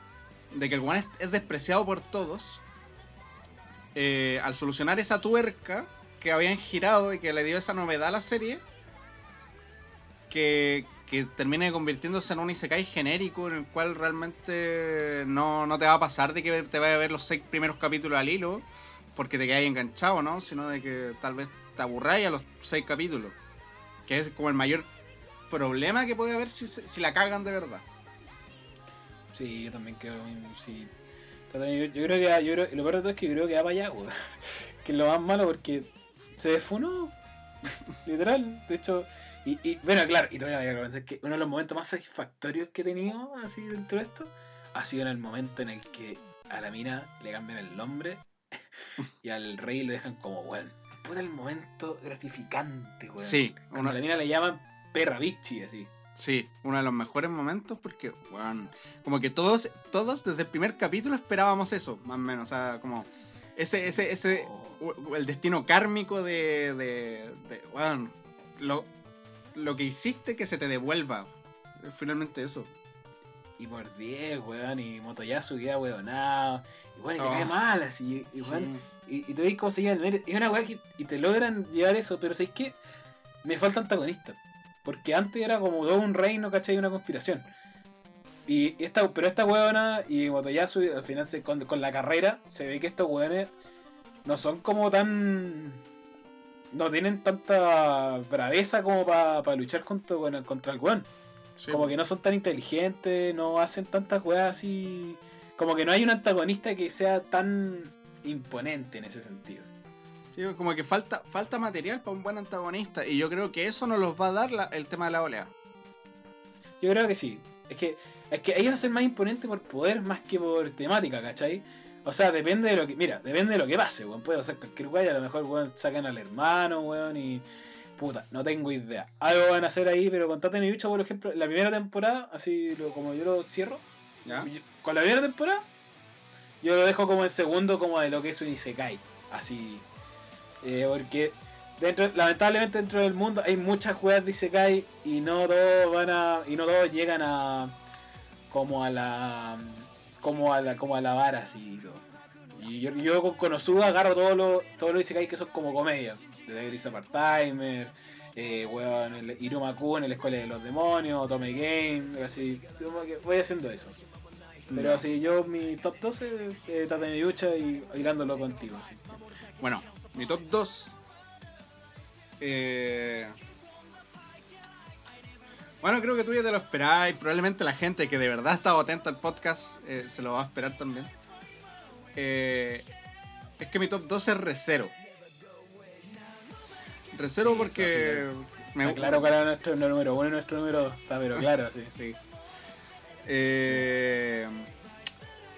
de que el guan es, es despreciado por todos, eh, al solucionar esa tuerca que habían girado y que le dio esa novedad a la serie, que, que termine convirtiéndose en un Isekai genérico en el cual realmente no, no te va a pasar de que te vaya a ver los seis primeros capítulos al hilo porque te quedas enganchado, ¿no? Sino de que tal vez te aburráis a los seis capítulos. Que es como el mayor problema que puede haber si, si la cagan de verdad. Sí, yo también creo sí. Yo, yo creo que yo creo, lo peor de todo es que yo creo que va para allá, weón. Que es lo más malo porque se desfunó. Literal. De hecho, Y, y, bueno, claro, y te voy a que uno de los momentos más satisfactorios que he tenido así dentro de esto ha sido en el momento en el que a la mina le cambian el nombre y al rey lo dejan como weón. Fue el momento gratificante, weón. Sí, a la mina le llaman perra bichi, así. Sí, uno de los mejores momentos porque, weón, como que todos, todos desde el primer capítulo esperábamos eso, más o menos. O sea, como ese, ese, ese, Oh, el destino kármico de, de, de weón, lo, lo que hiciste que se te devuelva. Finalmente eso. y por 10, weón, y Motoyasu queda weonado. Y bueno, y te Oh. cae mal, así. Y, Sí. weón, y, y te veis cómo se lleva el mérito. Y una que y te logran llevar eso, pero ¿sabes qué? Me falta antagonista. Porque antes era como todo un reino, ¿cachai? Una conspiración. Y esta, pero esta weona y Motoyasu al final se, con, con la carrera se ve que estos weones no son como tan. No tienen tanta braveza como para luchar contra, contra el. Sí, Como que no son tan inteligentes, no hacen tantas weas así. Como que no hay un antagonista que sea tan imponente en ese sentido. Sí, como que falta, falta material para un buen antagonista. Y yo creo que eso nos los va a dar la- el tema de la oleada. Yo creo que sí. Es que, es que ellos hacen más imponente por poder más que por temática, ¿cachai? O sea, depende de lo que. Mira, depende de lo que pase, weón. Puede hacer cualquier weá y a lo mejor, weón, sacan al hermano, weón, y. Puta, no tengo idea. Algo van a hacer ahí, pero con Tate Bicho, por ejemplo, la primera temporada, así lo- como yo lo cierro, ¿Ya? Con la primera temporada, yo lo dejo como el segundo, como de lo que es un Isekai. Así. Eh, porque dentro, lamentablemente dentro del mundo hay muchas juegas de Isekai y no todos van a. y no todos llegan a. como a la. como a la. como a la vara así y todo. Y yo, yo con Konosuba agarro todos los todos los Isekai que son como comedias. Desde Grisa Part-Timer, eh, weón, el Iruma Kun en la escuela de los demonios, Tome Game, así. voy haciendo eso. Pero Ya. así, yo mi top 12 es eh, Miyucha y hilándolo contigo. sí. Bueno, mi top 2. Eh... Bueno, creo que tú ya te lo esperáis. Probablemente la gente que de verdad ha estado atenta al podcast eh, se lo va a esperar también. Eh, es que mi top 2 es Recero. Recero Sí, porque. me- Está claro cuál nuestro número uno y nuestro número. Está pero claro, sí. Sí. Eh,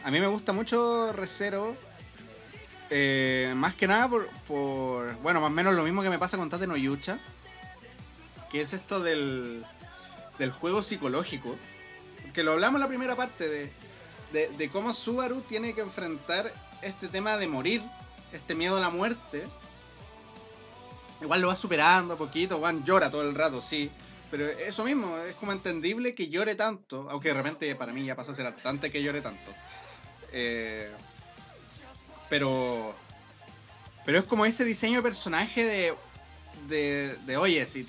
a mí me gusta mucho Recero. Eh, más que nada por. Bueno, más o menos lo mismo que me pasa con Tate no Yucha. Que es esto del. Del juego psicológico. Que lo hablamos en la primera parte de. De, de cómo Subaru tiene que enfrentar este tema de morir. Este miedo a la muerte. Igual lo va superando a poquito. Juan llora todo el rato, sí. Pero eso mismo, es como entendible que llore tanto, aunque de repente para mí ya pasa a ser hartante que llore tanto. Eh, pero. Pero es como ese diseño de personaje de. de, de oye, si.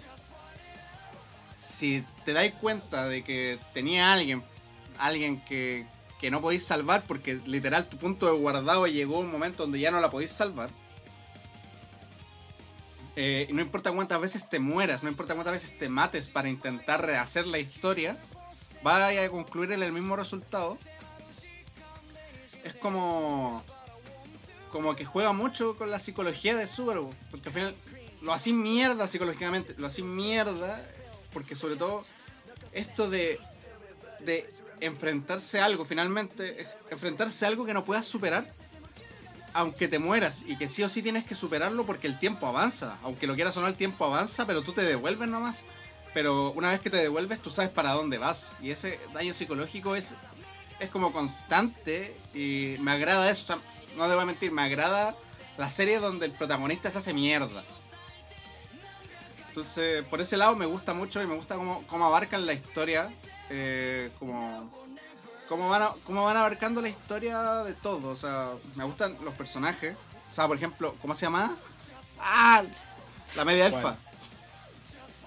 Si te dais cuenta de que tenía alguien. Alguien que, que no podéis salvar porque literal tu punto de guardado llegó a un momento donde ya no la podéis salvar. Eh, no importa cuántas veces te mueras, no importa cuántas veces te mates para intentar rehacer la historia, vaya a concluir en el mismo resultado. Es como. Como que juega mucho con la psicología de Subaru. Porque al final lo así mierda psicológicamente. Lo así mierda. Porque sobre todo. Esto de. De enfrentarse a algo finalmente. es Enfrentarse a algo que no puedas superar aunque te mueras y que sí o sí tienes que superarlo porque el tiempo avanza. Aunque lo quieras o no, el tiempo avanza, pero tú te devuelves nomás. Pero una vez que te devuelves, tú sabes para dónde vas. Y ese daño psicológico es, es como constante y me agrada eso. No debo mentir, me agrada la serie donde el protagonista se hace mierda. Entonces, por ese lado me gusta mucho y me gusta cómo, cómo abarcan la historia. eh, como cómo van, a- cómo van abarcando la historia de todo. O sea, me gustan los personajes. O sea, por ejemplo, ¿cómo se llama? ¡Ah! La media ¿Cuál? elfa.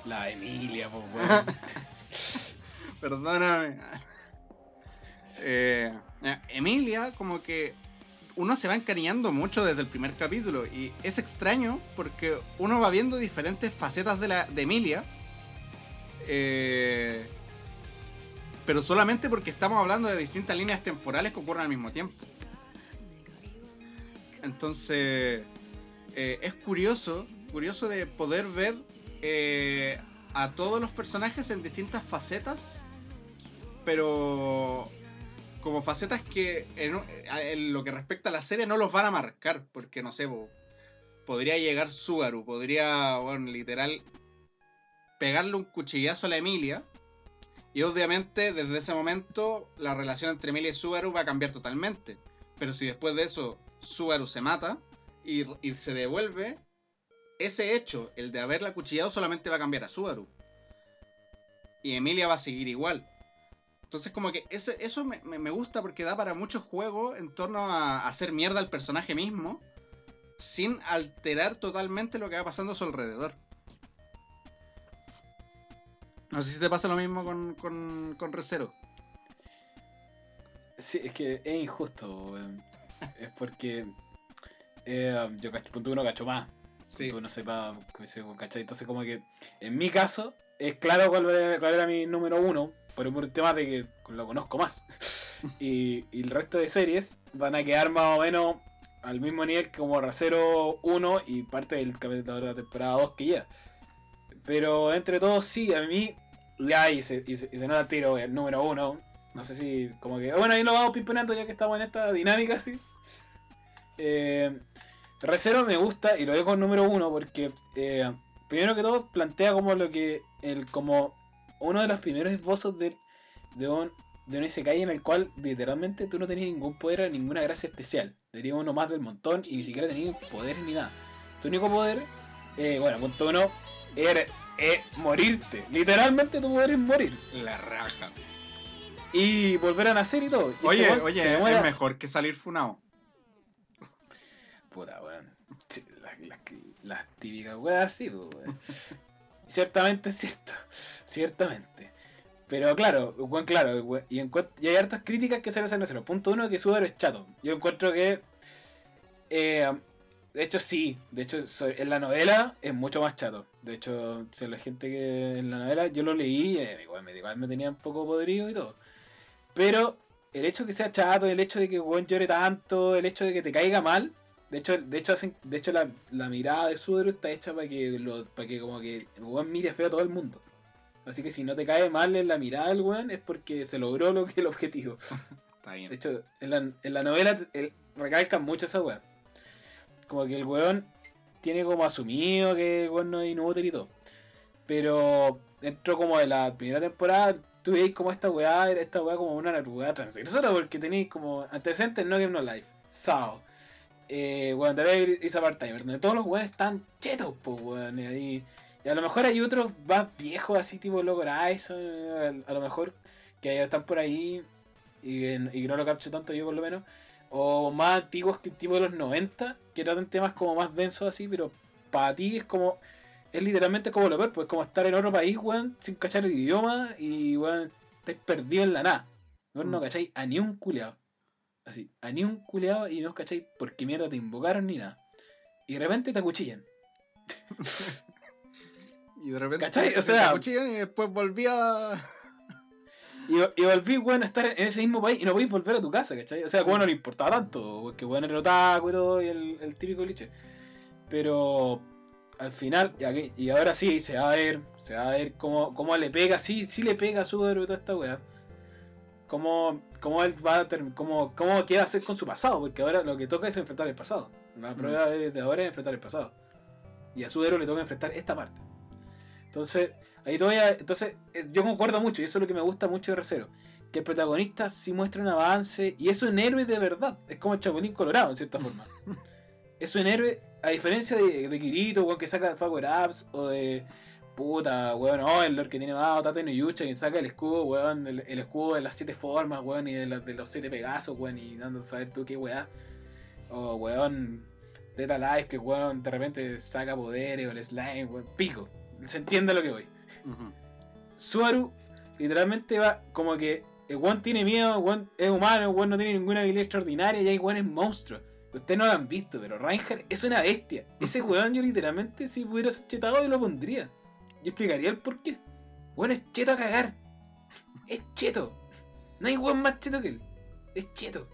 La Emilia, pues, weón. Perdóname. Eh, eh, Emilia, como que uno se va encariñando mucho desde el primer capítulo. Y es extraño porque uno va viendo diferentes facetas de, la, de Emilia. Eh, pero solamente porque estamos hablando de distintas líneas temporales que ocurren al mismo tiempo. Entonces, eh, es curioso, curioso de poder ver eh, a todos los personajes en distintas facetas, pero como facetas que en, lo que respecta a la serie no los van a marcar, porque no sé, po, podría llegar Subaru, podría, bueno, literal, pegarle un cuchillazo a la Emilia. Y obviamente desde ese momento la relación entre Emilia y Subaru va a cambiar totalmente. Pero si después de eso Subaru se mata y, y se devuelve, ese hecho, el de haberla acuchillado, solamente va a cambiar a Subaru. Y Emilia va a seguir igual. Entonces como que ese, eso me, me- gusta porque da para mucho juego en torno a, hacer mierda al personaje mismo sin alterar totalmente lo que va pasando a su alrededor. No sé si te pasa lo mismo con, con, con Recero. Sí, es que es injusto. Es porque eh, yo cacho, punto uno cacho más. Sí. Punto uno sepa, ¿cachai? Entonces como que en mi caso es claro cuál, era- cuál era mi número uno, por un tema de que lo conozco más. y, y el resto de series van a quedar más o menos al mismo nivel que como Racero 1 y parte del capítulo de la temporada 2 que ya. Pero entre todos sí, a mí ya y se, y se, y se nota tiro el número uno. No sé si como que... Bueno, ahí lo vamos pimponeando ya que estamos en esta dinámica así. Eh, Recero me gusta y lo dejo en número uno porque eh, primero que todo plantea como lo que el como uno de los primeros esbozos de, de un de un Isekai en el cual literalmente tú no tenías ningún poder ninguna gracia especial. Tenías uno más del montón y ni siquiera tenías poderes ni nada. Tu único poder, eh, bueno, punto uno, era eh, morirte. Literalmente tu poder es morir. La raja. Y volver a nacer y todo. Y este Oye, oye, se es mejor que salir funado. Puta, weón. Las las- las típicas weas así, pues, weón. Ciertamente es cierto. Ciertamente. Pero claro, weón, claro, y, y hay hartas críticas que se le hacen a cero. Punto uno, que Subaru es chato. Yo encuentro que. eh, de hecho, sí. De hecho, en la novela es mucho más chato. De hecho, si la gente que en la novela yo lo leí, eh, igual, me, igual me tenía un poco podrido y todo. Pero el hecho de que sea chato, el hecho de que weón llore tanto, el hecho de que te caiga mal, de hecho, de hecho, hacen, de hecho la, mirada de Subaru está hecha para que lo, para que como que mire feo a todo el mundo. Así que si no te cae mal en la mirada del weón es porque se logró lo que el objetivo. Está De bien. hecho, en la, en la novela el- recalcan mucho esa weá. Como que el weón tiene como asumido que el weón no es inútil y todo. Pero dentro como de la primera temporada, tú veis como esta weá era esta weá como una weá transgresora porque tenéis como antecedentes no Game No Life, Sao, eh, weón, The Isa Part-Timer, donde todos los weones están chetos, pues weón, y ahí. Y a lo mejor hay otros más viejos así tipo Horizon, a, lo mejor que están por ahí y, y no lo capcho tanto yo por lo menos. O más antiguos que tipo de los 90, que tratan temas como más densos así, pero para ti es como. Es literalmente como lo peor, pues es como estar en otro país, weón, sin cachar el idioma y weón, estáis perdido en la nada. Weón, no Mm. cacháis a ni un culeado. Así, a ni un culeado y no os cacháis por qué mierda te invocaron ni nada. Y de repente te acuchillan. Y de repente ¿Cachai? O sea- y después volvía. Y, y volví, weón, a estar en ese mismo país y no podéis volver a tu casa, ¿cachai? O sea, Sí. weón, no le importaba tanto, porque weón era otaku y todo, y el, el típico liche. Pero al final, y, aquí- y ahora sí, se va a ver, se va a ver cómo, cómo le pega, sí, sí le pega a Subaru y toda esta weá. Cómo, cómo él va a cómo, cómo qué va a hacer con su pasado, porque ahora lo que toca es enfrentar el pasado. La prueba de, de ahora es enfrentar el pasado. Y a Subaru le toca enfrentar esta parte. Entonces, ahí todavía. Entonces, eh, yo concuerdo mucho, y eso es lo que me gusta mucho de Recero. Que el protagonista sí muestra un avance, y es un héroe de verdad. Es como el Chapulín Colorado, en cierta forma. es un héroe, a diferencia de, de Kirito, weón, que saca Power Ups, o de. Puta, weón, oh, el Lord que tiene más, o Tate no Yucha, que saca el escudo, weón, el, el escudo de las siete formas, weón, y de, la- de los siete Pegasos, weón, y dando a saber tú qué weá. O, weón, Data Life, que weón, de repente saca poderes, o el slime, weón, pico. Se entiende lo que voy. Subaru literalmente va como que el weón tiene miedo, el weón es humano, el weón no tiene ninguna habilidad extraordinaria y hay weones monstruos. Ustedes no lo han visto, pero Reinhardt es una bestia. Ese weón yo literalmente si pudiera ser chetado yo lo pondría. Yo explicaría el por qué. Weón es cheto a cagar. Es cheto. No hay weón más cheto que él. Es cheto.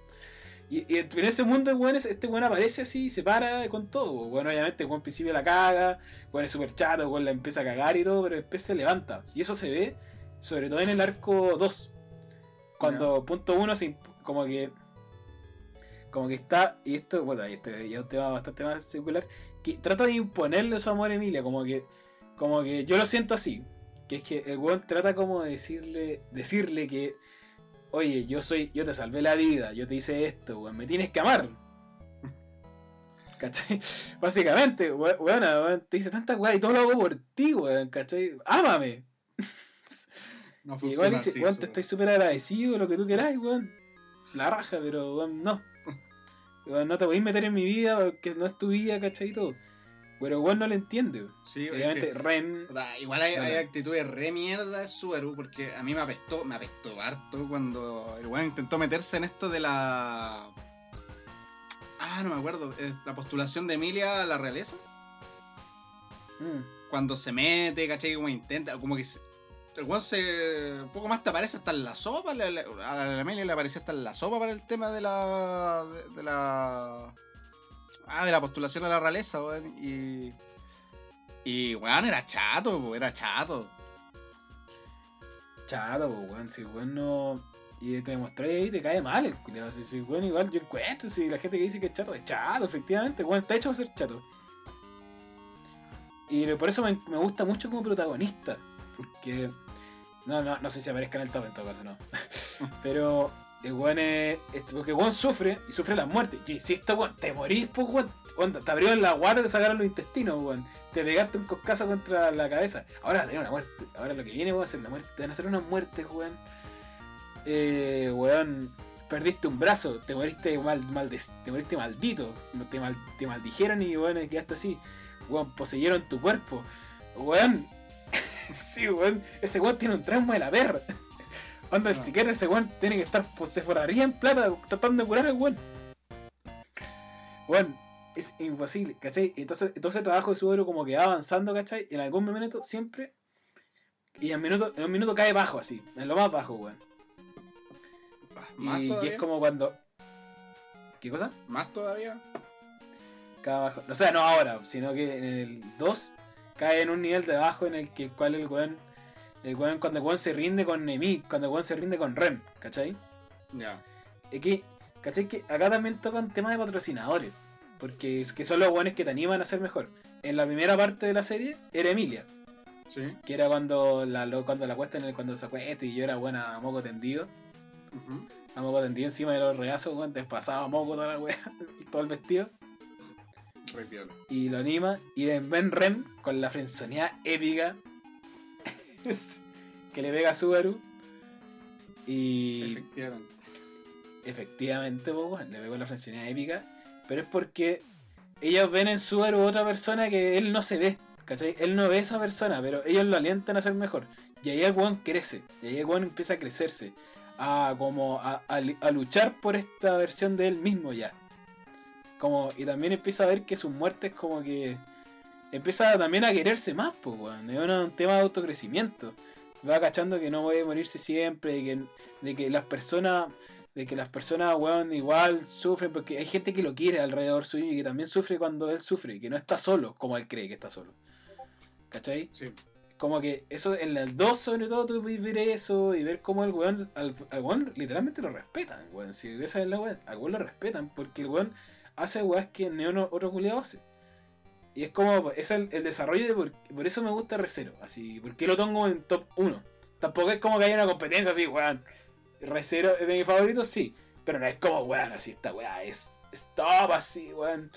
Y, y en ese mundo de weones, este weón aparece así y se para con todo. Bueno, obviamente, el weón al principio la caga, weón es súper chato, weón la empieza a cagar y todo, pero después se levanta. Y eso se ve, sobre todo en el arco 2. Cuando punto 1 se imp- como que. Como que está. Y esto, bueno, este ya es un tema bastante más circular. Que trata de imponerle su amor a Emilia. Como que. Como que yo lo siento así. Que es que el weón trata como de decirle. Decirle que. Oye, yo soy. Yo te salvé la vida. Yo te hice esto, weón. Me tienes que amar. ¿Cachai? Básicamente, we- weón, weón, te dice tantas weas y todo lo hago por ti, weón, ¿cachai? Ámame. No Y igual dice, weón, te estoy súper agradecido, lo que tú queráis, weón. La raja, pero weón, no. Weón, no te podéis meter en mi vida porque no es tu vida, ¿cachai? Y todo. Pero weón no lo entiende. Sí, es Obviamente, que- Ren. Igual hay, actitudes re mierda de Subaru porque a mí me apestó, me apestó harto cuando el weón intentó meterse en esto de la. Ah, no me acuerdo. La postulación de Emilia a la realeza. mm, Cuando se mete, ¿cachai? Como intenta, como que se- el weón se. Un poco más te aparece hasta en la sopa. a la Emilia le aparecía hasta en la sopa para el tema de la. de, de la. Ah, de la postulación a la realeza, weón. Y. Y weón era chato, po, era chato. chato, weón. Si weón no. Y te demostré ahí, te cae mal el. Si, si weón igual yo encuentro, si la gente que dice que es chato, es chato, efectivamente. Weón está hecho para ser chato. Y por eso me, me gusta mucho como protagonista. Porque. No, no, no sé si aparezca en el top en todo caso, no. Pero el weón es. es- Porque el sufre y sufre la muerte. Yo insisto, weón, te morís, pues weón. Weón, Te abrieron la guata y te sacaron los intestinos, weón. Te pegaste un coscazo contra la cabeza. Ahora tenés una muerte. Ahora lo que viene, weón, ser una muerte. Te van a hacer una muerte, weón. Eh, weón. Perdiste un brazo, te moriste mal, mal te moriste maldito, te, mal, te maldijeron y weón quedaste así, weón, poseyeron tu cuerpo, weón, sí, weón, ese weón tiene un trauma de la perra. Onda, el No. psiquiatra ese weón tiene que estar, se forraría en plata tratando de curar al weón. Weón, es imposible, ¿cachai? Entonces, entonces el trabajo de Subaru como que va avanzando, ¿cachai? En algún momento siempre, y en, minuto, en un minuto cae bajo así, en lo más bajo, weón. Ah, Más Y, y es como cuando... ¿Qué cosa? Más todavía. Cae bajo. O sea, no ahora, sino que en el 2 cae en un nivel de abajo en el que cual el weón. El weón cuando el weón se rinde con Nemi, cuando el weón se rinde con Rem, ¿cachai? Ya. Es que, ¿cachai? Que acá también tocan temas de patrocinadores. Porque es que son los weones que te animan a ser mejor. En la primera parte de la serie era Emilia, Sí. que era cuando la cuando la cuesta en el, cuando se acuesta y yo era buena a moco tendido. A moco tendido encima de los regazos, weón, te pasaba moco toda la wea, todo el vestido. Re y lo anima. Y en Ben Rem, con la frenzoneada épica que le pega a Subaru. Y Efectivamente. efectivamente, po, weón, le pegó la frenzoneada épica. Pero es porque ellos ven en Subaru otra persona que él no se ve. ¿Cachai? Él no ve a esa persona, pero ellos lo alientan a ser mejor. Y ahí el weón crece. Y ahí el weón empieza a crecerse. A como a, a luchar por esta versión de él mismo ya. Como, y también empieza a ver que sus muertes como que empieza también a quererse más, pues, weón. Es un tema de autocrecimiento. Va cachando que no puede morirse siempre, de que, de que las personas, de que las personas, weón, igual sufren, porque hay gente que lo quiere alrededor suyo y que también sufre cuando él sufre, que no está solo, como él cree que está solo. ¿Cachai? Sí. Como que eso, en el 2 sobre todo, tú puedes ver eso y ver cómo el weón, al, al weón literalmente lo respetan, weón. Si esa es la weón, al weón lo respetan porque el weón hace weas que ni uno, otro culiado hace. Y es como, es el, el desarrollo de por, por eso me gusta Recero, así, porque lo tengo en top 1. Tampoco es como que haya una competencia así, weón. Recero es de mis favoritos, sí, pero no es como, weón, así esta weá es, es top así, weón.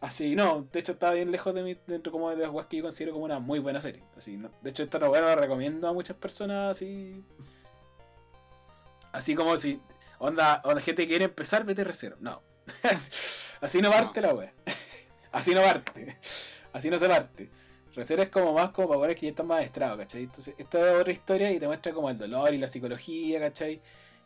Así, no, de hecho está bien lejos de mi, dentro como de las weas que yo considero como una muy buena serie. Así, no, de hecho esta novela la recomiendo a muchas personas así. Así como si, onda, onda gente quiere empezar, vete Recero. No. así no parte la wea. Así no parte. Así no se parte. Recero es como más como para poner que ya están más adestrados, ¿cachai? Entonces, esta es otra historia y te muestra como el dolor y la psicología, ¿cachai?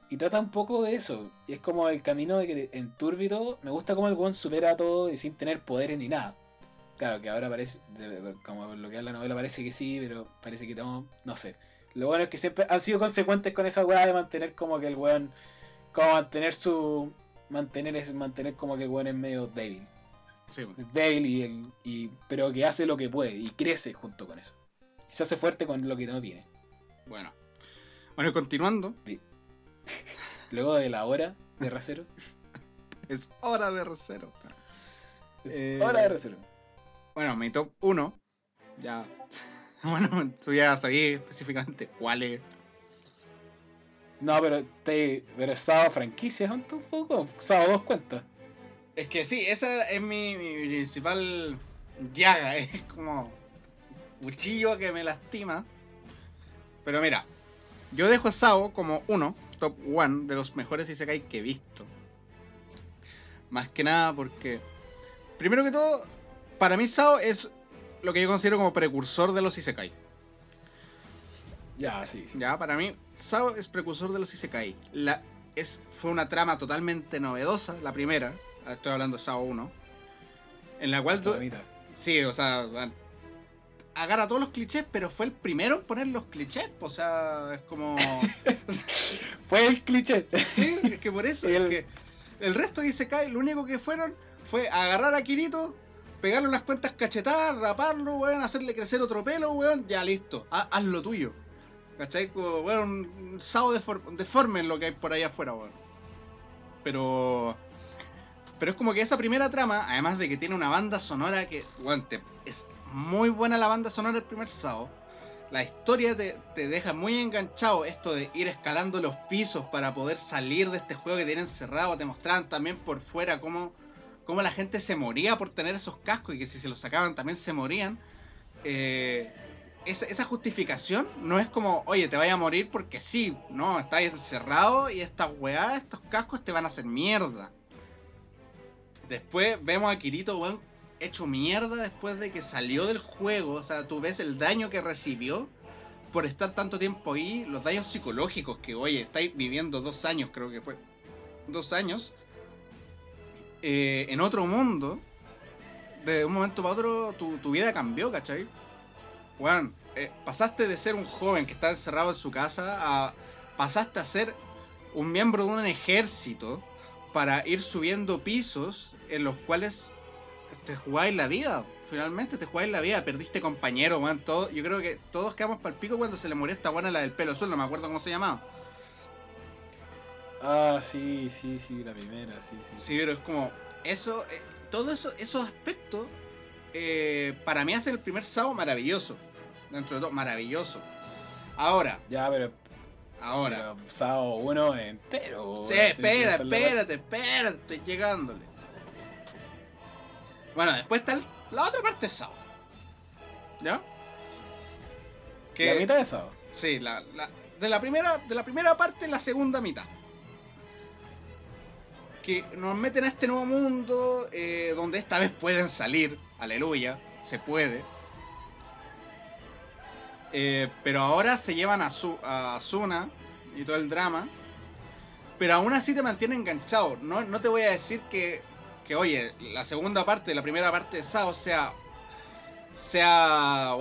Y trata un poco de eso. Y es como el camino de que en Turbi todo, me gusta como el buen supera todo y sin tener poderes ni nada. Claro, que ahora parece, como lo que es la novela parece que sí, pero parece que no, no sé. Lo bueno es que siempre han sido consecuentes con esa weá de mantener como que el weón, como mantener su, mantener es mantener como que el weón es medio débil. Sí. Es débil y, el, y pero que hace lo que puede y crece junto con eso. Y se hace fuerte con lo que no tiene. Bueno. Bueno, continuando, Luego de la hora de Racero, es hora de recero. es Eh, hora de Racero. Bueno, mi top 1. Ya. Bueno, tú ya sabías específicamente cuál es. No, pero te, pero franquicia un poco. Sábado dos cuentas. Es que sí, esa es mi, mi principal llaga. Es como cuchillo que me lastima. Pero mira, yo dejo a Sao como uno, top one de los mejores Isekai que he visto. Más que nada porque, primero que todo, para mí Sao es lo que yo considero como precursor de los Isekai. Ya, sí, sí. Ya, para mí, Sao es precursor de los Isekai. La, es, fue una trama totalmente novedosa, la primera. Estoy hablando de Sao 1. En la cual. Sí, o sea, agarra todos los clichés, pero fue el primero en poner los clichés. O sea, es como. Fue el cliché. Sí, es que por eso, Sí, es el- que el resto dice cae, lo único que fueron fue agarrar a Kirito, pegarle unas cuentas cachetadas, raparlo, weón, hacerle crecer otro pelo, weón, ya listo, ha- haz lo tuyo. ¿Cachai? Como, weón, un sao defor- deforme en lo que hay por ahí afuera, weón. Pero. Pero es como que esa primera trama, además de que tiene una banda sonora que, weón, te- es muy buena la banda sonora del primer sao. La historia te, te deja muy enganchado. Esto de ir escalando los pisos para poder salir de este juego que tienen encerrado. Te mostraban también por fuera cómo, cómo la gente se moría por tener esos cascos y que si se los sacaban también se morían. Eh, esa, justificación no es como, oye, te vaya a morir porque sí. No, estás encerrado y estas weá, estos cascos te van a hacer mierda. Después vemos a Kirito, weón, hecho mierda después de que salió del juego. O sea, tú ves el daño que recibió por estar tanto tiempo ahí, los daños psicológicos que, oye, estáis viviendo dos años, creo que fue. Dos años. eh, en otro mundo. De un momento para otro, tu, vida cambió, ¿cachai? Weón, eh, pasaste de ser un joven que está encerrado en su casa a. Pasaste a ser un miembro de un ejército para ir subiendo pisos en los cuales te jugáis la vida. Finalmente te jugáis la vida, perdiste compañero, weón. Todo, yo creo que todos quedamos para el pico cuando se le murió esta buena la del pelo azul, no me acuerdo cómo se llamaba. Ah, sí, sí, sí, la primera, sí, sí. Sí, pero es como. Eso, eh, todo eso, esos aspectos, eh, para mí hacen el primer Sao maravilloso. Dentro de todo, maravilloso. Ahora, Ya, pero. Ahora. Sábado uno entero. Sí, espera, espérate, espérate, estoy llegándole. Bueno, después está el- la otra parte de Sao. ¿Ya? La mitad de Sábado. Sí, la, la- de, la primera, de la primera parte, la segunda mitad. Que nos meten a este nuevo mundo eh, donde esta vez pueden salir. Aleluya, se puede. Eh, pero ahora se llevan a, Su, a Asuna y todo el drama. Pero aún así te mantiene enganchado. No, no te voy a decir que, que, oye, la segunda parte, la primera parte de Sao sea sea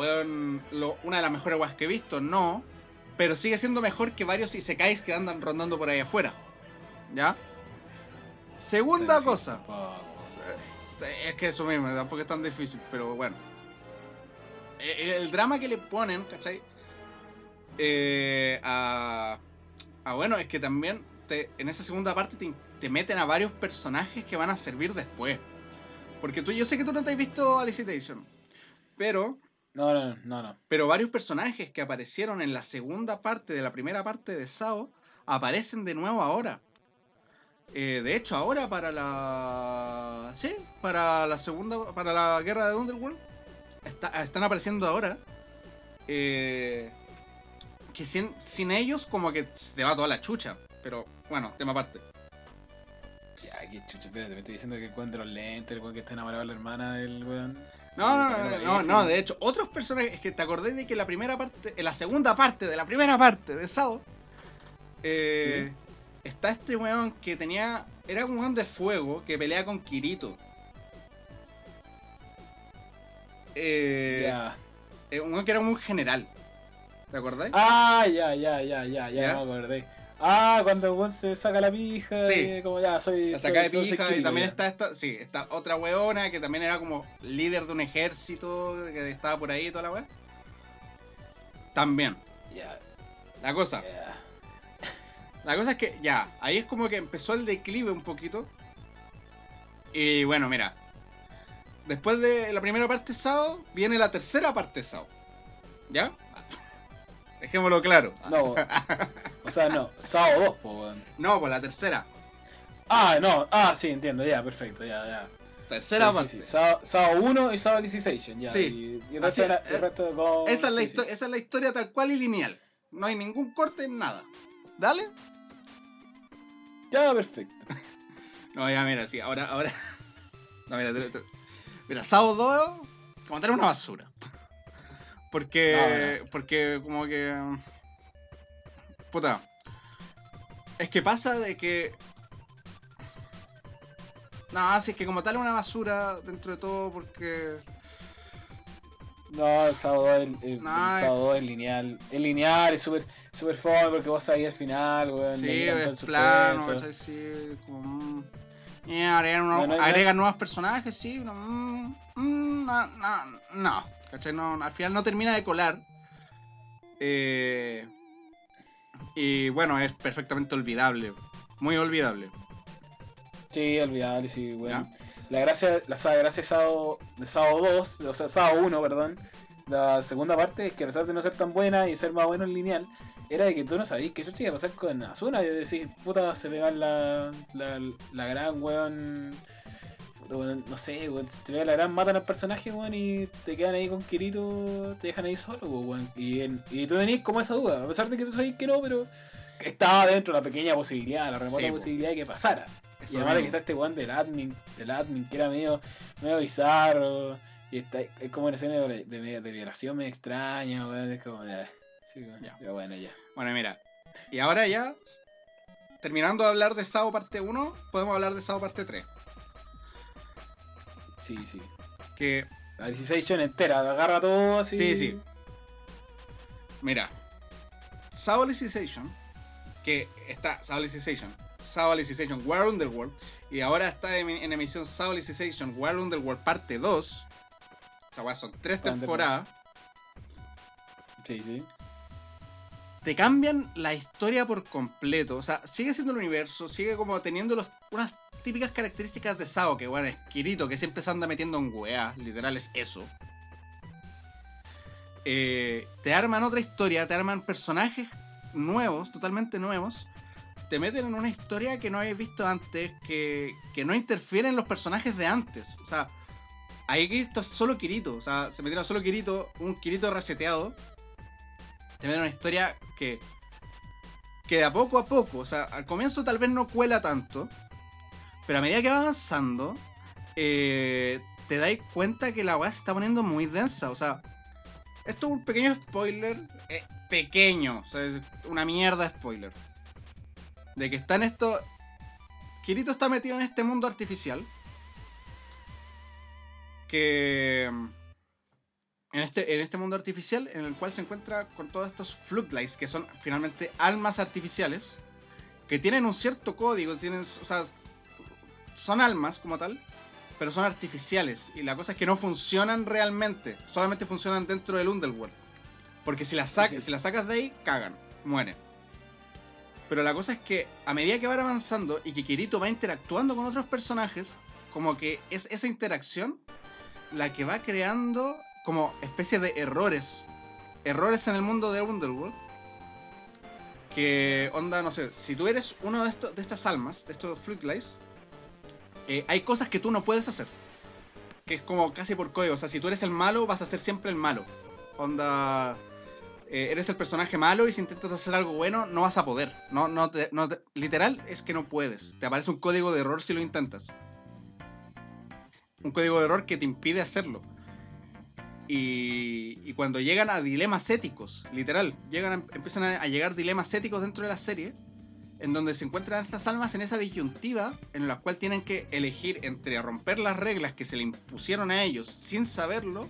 lo- una de las mejores weas que he visto, no. Pero sigue siendo mejor que varios isekais que andan rondando por ahí afuera. ¿Ya? Segunda cosa. Es que eso mismo, tampoco es tan difícil, pero bueno. El, el drama que le ponen, ¿cachai? Eh, a, a bueno, es que también te- en esa segunda parte te, te meten a varios personajes que van a servir después. Porque tú, yo sé que tú no te has visto Alicitation, pero No, no, no, no. pero varios personajes que aparecieron en la segunda parte de la primera parte de Sao aparecen de nuevo ahora. Eh, de hecho, ahora para la. Sí, para la segunda. Para la guerra de Underworld. Está- están apareciendo ahora. eh, que sin, sin ellos, como que se te va toda la chucha. Pero bueno, tema aparte. Ya, qué chucho, espérate, me estoy diciendo que el de los lentes, el weón que está enamorado de la hermana del weón. No, no, Eh, no, no, no, de hecho, otros personajes. Es que te acordé de que la primera parte. En la segunda parte de la primera parte de Sao. eh, Está este weón que tenía. Era un weón de fuego que pelea con Kirito. Eh, eh, weón que era un general. ¿Te acordáis? Ah, ya, ya, ya, ya, ya, me acordé. Ah, cuando weón se saca la pija, Sí. como ya, soy. La saca de soy- pija y también ya. está esta, sí, está otra weona que también era como líder de un ejército que estaba por ahí y toda la weá. También. Ya, La cosa, la cosa es que ya, ahí es como que empezó el declive un poquito. Y bueno, mira. Después de la primera parte de Sao, viene la tercera parte de Sao. ¿Ya? Dejémoslo claro. No, o sea, no, Sao 2, po, weón. No, pues la tercera. Ah, no, ah, sí, entiendo, ya, perfecto, ya, ya. Tercera Sí, parte. sí, sí. Sao 1 y Sao Alicization, ya. Sí. Y, y el Así resto, era- es, el resto con- Esa es, la sí, histo- sí. esa es la historia tal cual y lineal. No hay ningún corte en nada. ¿Dale? Ya, perfecto. No, ya mira, sí, ahora, ahora. No, mira, te- te- mira, Sao 2, como tal, una basura. Porque, No, porque como que. Puta. Es que pasa de que. No, así es que como tal es una basura dentro de todo porque. No, el 2 el, el- el No, Sao 2 es lineal. Es lineal, es súper super fome porque vos sabés al final, weón. Sí, el es plano. Sí, como. Uno- no. agregan nuevos personajes, sí, no, mm, mm, no, no, no, ¿cachai? No, al final no termina de colar. Eh, y bueno, es perfectamente olvidable, muy olvidable. Sí, olvidable, sí, weón. La gracia, la gracia de Sao, de Sao 2, o sea, Sao 1, perdón, la segunda parte es que a pesar de no ser tan buena y ser más bueno en lineal, era de que tú no sabías qué chucha iba a pasar con Asuna. Y decís, puta, se pegan la, la, la gran weón. No sé, weón, se te pega la gran, matan al personaje, weón, y te quedan ahí con Kirito, te dejan ahí solo, weón. Y, en- y tú tenías como esa duda, a pesar de que tú sabías que no, pero que estaba dentro la pequeña posibilidad, la remota Sí, posibilidad de que pasara. Eso Y además de que está este weón del admin, del admin que era medio, medio bizarro. Y está es como una escena de, de, de violación medio extraña, weón. Es como ya. Sí, weón, Ya. ya, bueno, ya. Bueno, mira, y ahora ya, terminando de hablar de Sao parte 1, podemos hablar de Sao parte 3. Sí, sí. Que, La 16 entera, agarra todo así. Sí, sí. mira, Sao Alicization, que está Sao Alicization, Sao Alicization War Underworld, y ahora está en, en emisión Sao Alicization War Underworld parte 2. O sea, son tres temporadas. Sí, sí. Te cambian la historia por completo. O sea, sigue siendo el universo, sigue como teniendo unas típicas características de Sao, que bueno, es Kirito, que siempre se anda metiendo en weá, literal es eso. Eh, te arman otra historia, te arman personajes nuevos, totalmente nuevos. Te meten en una historia que no habéis visto antes, que, que no interfieren en los personajes de antes. O sea, ahí esto es solo Kirito. O sea, se metieron solo Kirito, un Kirito reseteado te meten una historia que que de a poco a poco, o sea, al comienzo tal vez no cuela tanto, pero a medida que va avanzando, eh, te dais cuenta que la weá se está poniendo muy densa, o sea, esto es un pequeño spoiler, eh, pequeño, o sea, es una mierda spoiler, de que está en esto, Kirito está metido en este mundo artificial, que en este, en este mundo artificial en el cual se encuentra con todos estos Fluglights, que son finalmente almas artificiales, que tienen un cierto código, tienen, o sea, son almas como tal, pero son artificiales. Y la cosa es que no funcionan realmente, solamente funcionan dentro del Underworld. Porque si las, Sí. si las sacas de ahí, cagan, mueren. Pero la cosa es que a medida que van avanzando y que Kirito va interactuando con otros personajes, como que es esa interacción la que va creando como especie de errores. Errores en el mundo de Underworld. Que onda, no sé, si tú eres uno de, estos, de estas almas, de estos Fluglights, eh, hay cosas que tú no puedes hacer. Que es como casi por código. O sea, si tú eres el malo, vas a ser siempre el malo. Onda. eh, eres el personaje malo y si intentas hacer algo bueno, no vas a poder. No, no te- no te- literal es que no puedes. Te aparece un código de error si lo intentas. Un código de error que te impide hacerlo. Y, cuando llegan a dilemas éticos, literal, llegan empiezan a, llegar dilemas éticos dentro de la serie, en donde se encuentran estas almas en esa disyuntiva en la cual tienen que elegir entre romper las reglas que se le impusieron a ellos sin saberlo,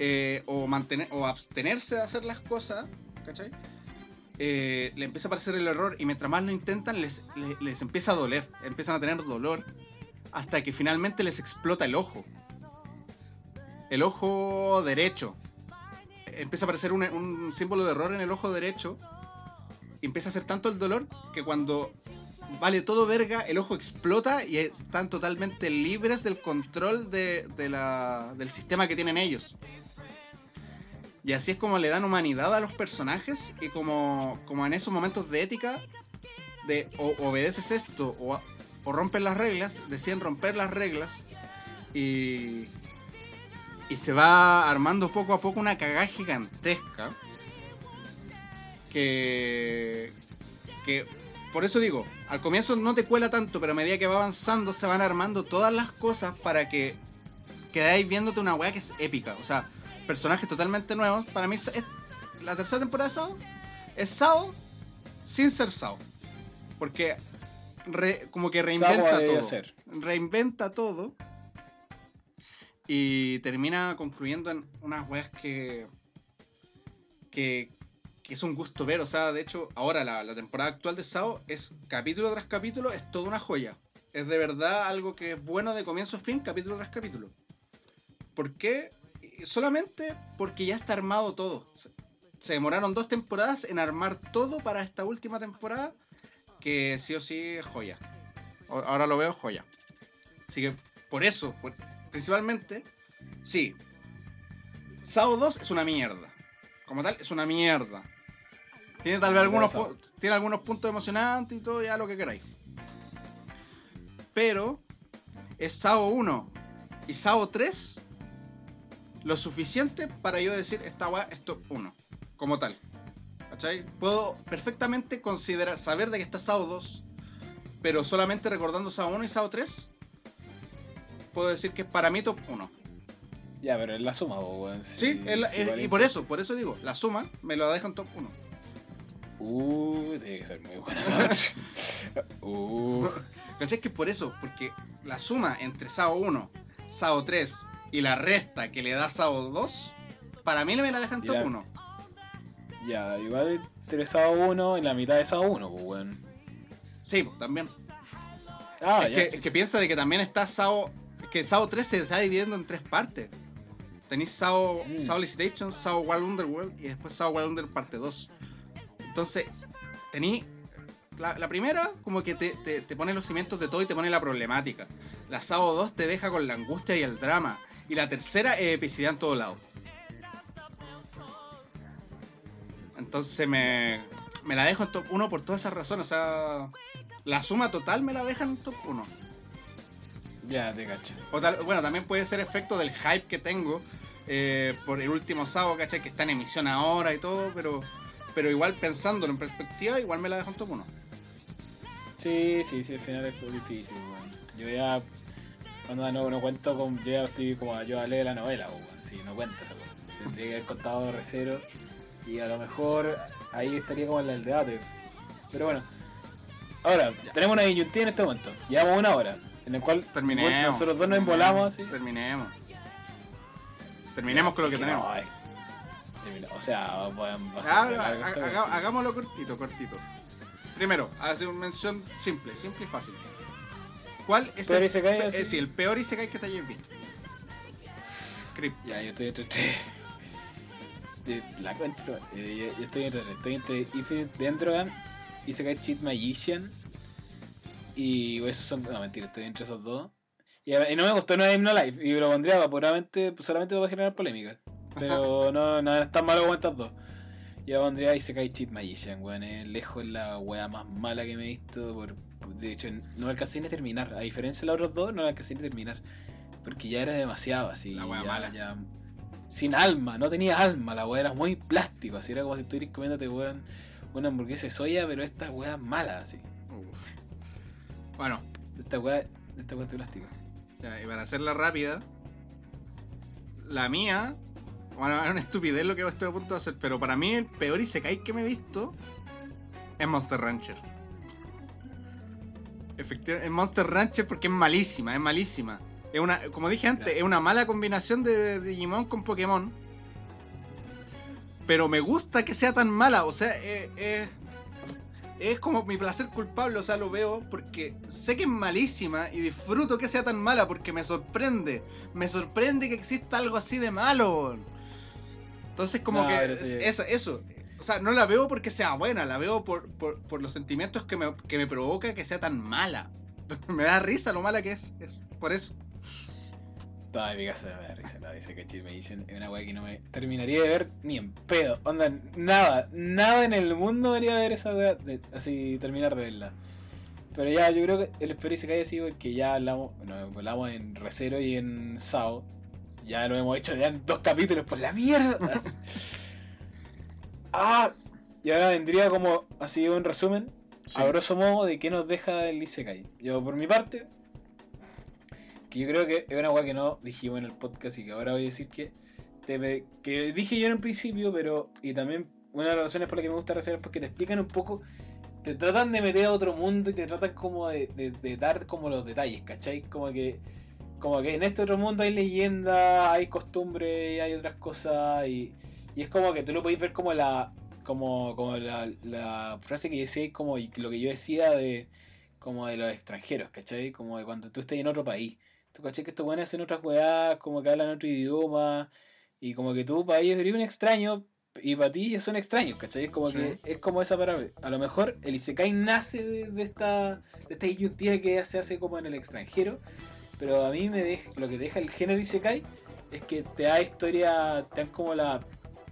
eh, o, mantener, o abstenerse de hacer las cosas, ¿cachai? eh, le empieza a aparecer el error y mientras más lo intentan les, le- les empieza a doler, empiezan a tener dolor hasta que finalmente les explota el ojo. El ojo derecho. Empieza a aparecer un, símbolo de error en el ojo derecho. Y empieza a hacer tanto el dolor que cuando vale todo verga, el ojo explota y están totalmente libres del control de la- del sistema que tienen ellos. Y así es como le dan humanidad a los personajes y como, como en esos momentos de ética, de o obedeces esto o, o rompes las reglas, deciden romper las reglas y, y se va armando poco a poco una cagada gigantesca que, que por eso digo, al comienzo no te cuela tanto, pero a medida que va avanzando se van armando todas las cosas para que quedáis viéndote una weá que es épica. O sea, personajes totalmente nuevos. Para mí es, es- la tercera temporada de Sao es Sao sin ser Sao. Porque re- como que reinventa todo. Reinventa todo. Y termina concluyendo en unas weas que, que. que es un gusto ver. O sea, de hecho, ahora la, temporada actual de Sao es capítulo tras capítulo, es toda una joya. Es de verdad algo que es bueno de comienzo a fin, capítulo tras capítulo. ¿Por qué? Solamente porque ya está armado todo. Se- demoraron dos temporadas en armar todo para esta última temporada, que sí o sí es joya. Ahora lo veo joya. Así que por eso, principalmente, sí. Sao 2 es una mierda. Como tal, es una mierda. Tiene tal vez algunos, tiene algunos puntos emocionantes y todo, ya lo que queráis. Pero es Sao 1 y Sao 3 lo suficiente para yo decir esta weá es top 1. Como tal. ¿Cachai? Puedo perfectamente considerar, saber de que está Sao 2, pero solamente recordando Sao 1 y Sao 3, puedo decir que es para mí top 1. Ya, pero es la suma, weón. Sí, es la- es- vale. y por eso, por eso digo, la suma me lo deja en top 1. Uh, tiene que ser muy buena esa Uh, ¿Cachai? Que por eso, porque la suma entre Sao 1, Sao 3 y la resta que le da Sao 2, para mí me la deja en Y top la- 1. ya, igual entre Sao 1 en la mitad de Sao 1, pues, weón. Sí, pues, también. Ah, es, ya. que, es que piensa de que también está Sao. Que Sao 3 se está dividiendo en tres partes. Tenéis Sao, Mm. Sao Licitation, Sao Wild Underworld y después Sao Wild Underworld parte 2. Entonces, tenéis. La, la primera, como que te, te- te pone los cimientos de todo y te pone la problemática. La Sao 2 te deja con la angustia y el drama. Y la tercera es epicidad en todo lado. Entonces me, me la dejo en top 1 por todas esas razones. O sea, la suma total me la deja en top 1. Ya, te cacho. O tal- bueno, también puede ser efecto del hype que tengo eh, por el último sábado, ¿cachai? Que está en emisión ahora y todo, pero pero igual pensándolo en perspectiva, igual me la dejo en top 1. Sí, sí, sí, al final es muy difícil, weón. Yo ya, cuando no, no cuento con, yo ya estoy como, yo leer la novela, weón. Sí, no cuenta esa. Se Tendría que haber contado recero y a lo mejor ahí estaría como en el debate. Pero bueno, ahora, Ya. tenemos una disyuntiva en este momento. Llevamos una hora, en el cual Terminemos. nosotros dos nos embolamos así. Terminemos. Terminemos con lo que tenemos. O sea, a Ah, ha- haga- hagámoslo cortito, cortito. Primero, hace una mención simple, simple y fácil. ¿Cuál es Peor el, Isekai, pe- eh, sí, el peor Isekai que te hayas visto? Ya, yo estoy entre tres. De la madre. Eh, yo, yo estoy entre. Estoy entre Infinite Dendrogan, Isekai Cheat Magician. Y esos son. No, mentira, estoy entre esos dos. Y, y no me gustó No Hymno Life. Y lo pondría puramente, pues, solamente para generar polémica. Pero no, no es tan malo como estas dos. Yo pondría Isekai Cheat Magician, weón. Es lejos la wea más mala que me he visto. Por, de hecho, no alcancé ni a terminar. A diferencia de los otros dos, no alcancé ni a terminar. Porque ya era demasiado así. La wea ya- mala. ya- sin alma, no tenía alma. La wea era muy plástico. Así era como si estuvieras comiéndote, weón, una hamburguesa de soya, pero esta wea mala, así. Uf. Bueno, Esta wea, esta es de plástico. Ya, y para hacerla rápida, la mía, bueno, es una estupidez lo que estoy a punto de hacer, pero para mí el peor Isekai que me he visto es Monster Rancher. Efectivamente, es Monster Rancher porque es malísima, es malísima. Es una, como dije antes, Gracias. es una mala combinación de Digimon con Pokémon. pero me gusta que sea tan mala, o sea, eh, eh, es como mi placer culpable, o sea, lo veo porque sé que es malísima y disfruto que sea tan mala porque me sorprende, me sorprende que exista algo así de malo. Entonces como No, que sí. eso, eso, o sea, no la veo porque sea buena, la veo por, por, por los sentimientos que me, que me provoca que sea tan mala. me da risa lo mala que es, es por eso. Toda mi casa me da risa, no, dice que me dicen es una weá que no me terminaría de ver ni en pedo. Onda, nada, nada en el mundo me haría ver esa weá, de- así terminar de verla. Pero ya, yo creo que el y se cae así porque ya hablamos, bueno, hablamos en Recero y en Sao. Ya lo hemos hecho ya en dos capítulos, por la mierda. ah, y ahora vendría como así un resumen Sí. a grosso modo de qué nos deja el Isekai. Yo por mi parte, que yo creo que es una weá que no dijimos en el podcast y que ahora voy a decir que, te- que dije yo en un principio, pero y también una de las razones por las que me gusta hacer es porque te explican un poco, te tratan de meter a otro mundo y te tratan como de, de- dar como los detalles, ¿cachai? Como que como que en este otro mundo hay leyendas, hay costumbres, hay otras cosas y, y es como que tú lo podéis ver como la como, como la, la frase que decía como lo que yo decía de como de los extranjeros, ¿cachai? Como de cuando tú estés en otro país. Tú cachai que estos buenos hacen otras weas, como que hablan otro idioma y como que tú para ellos eres un extraño y para ti ellos son extraños, ¿cachai? Es como Sí. que es como esa palabra. A lo mejor el Isekai nace de, de esta de esta disyuntiva que se hace como en el extranjero, pero a mí me deja, lo que deja el género Isekai es que te da historia, te dan como la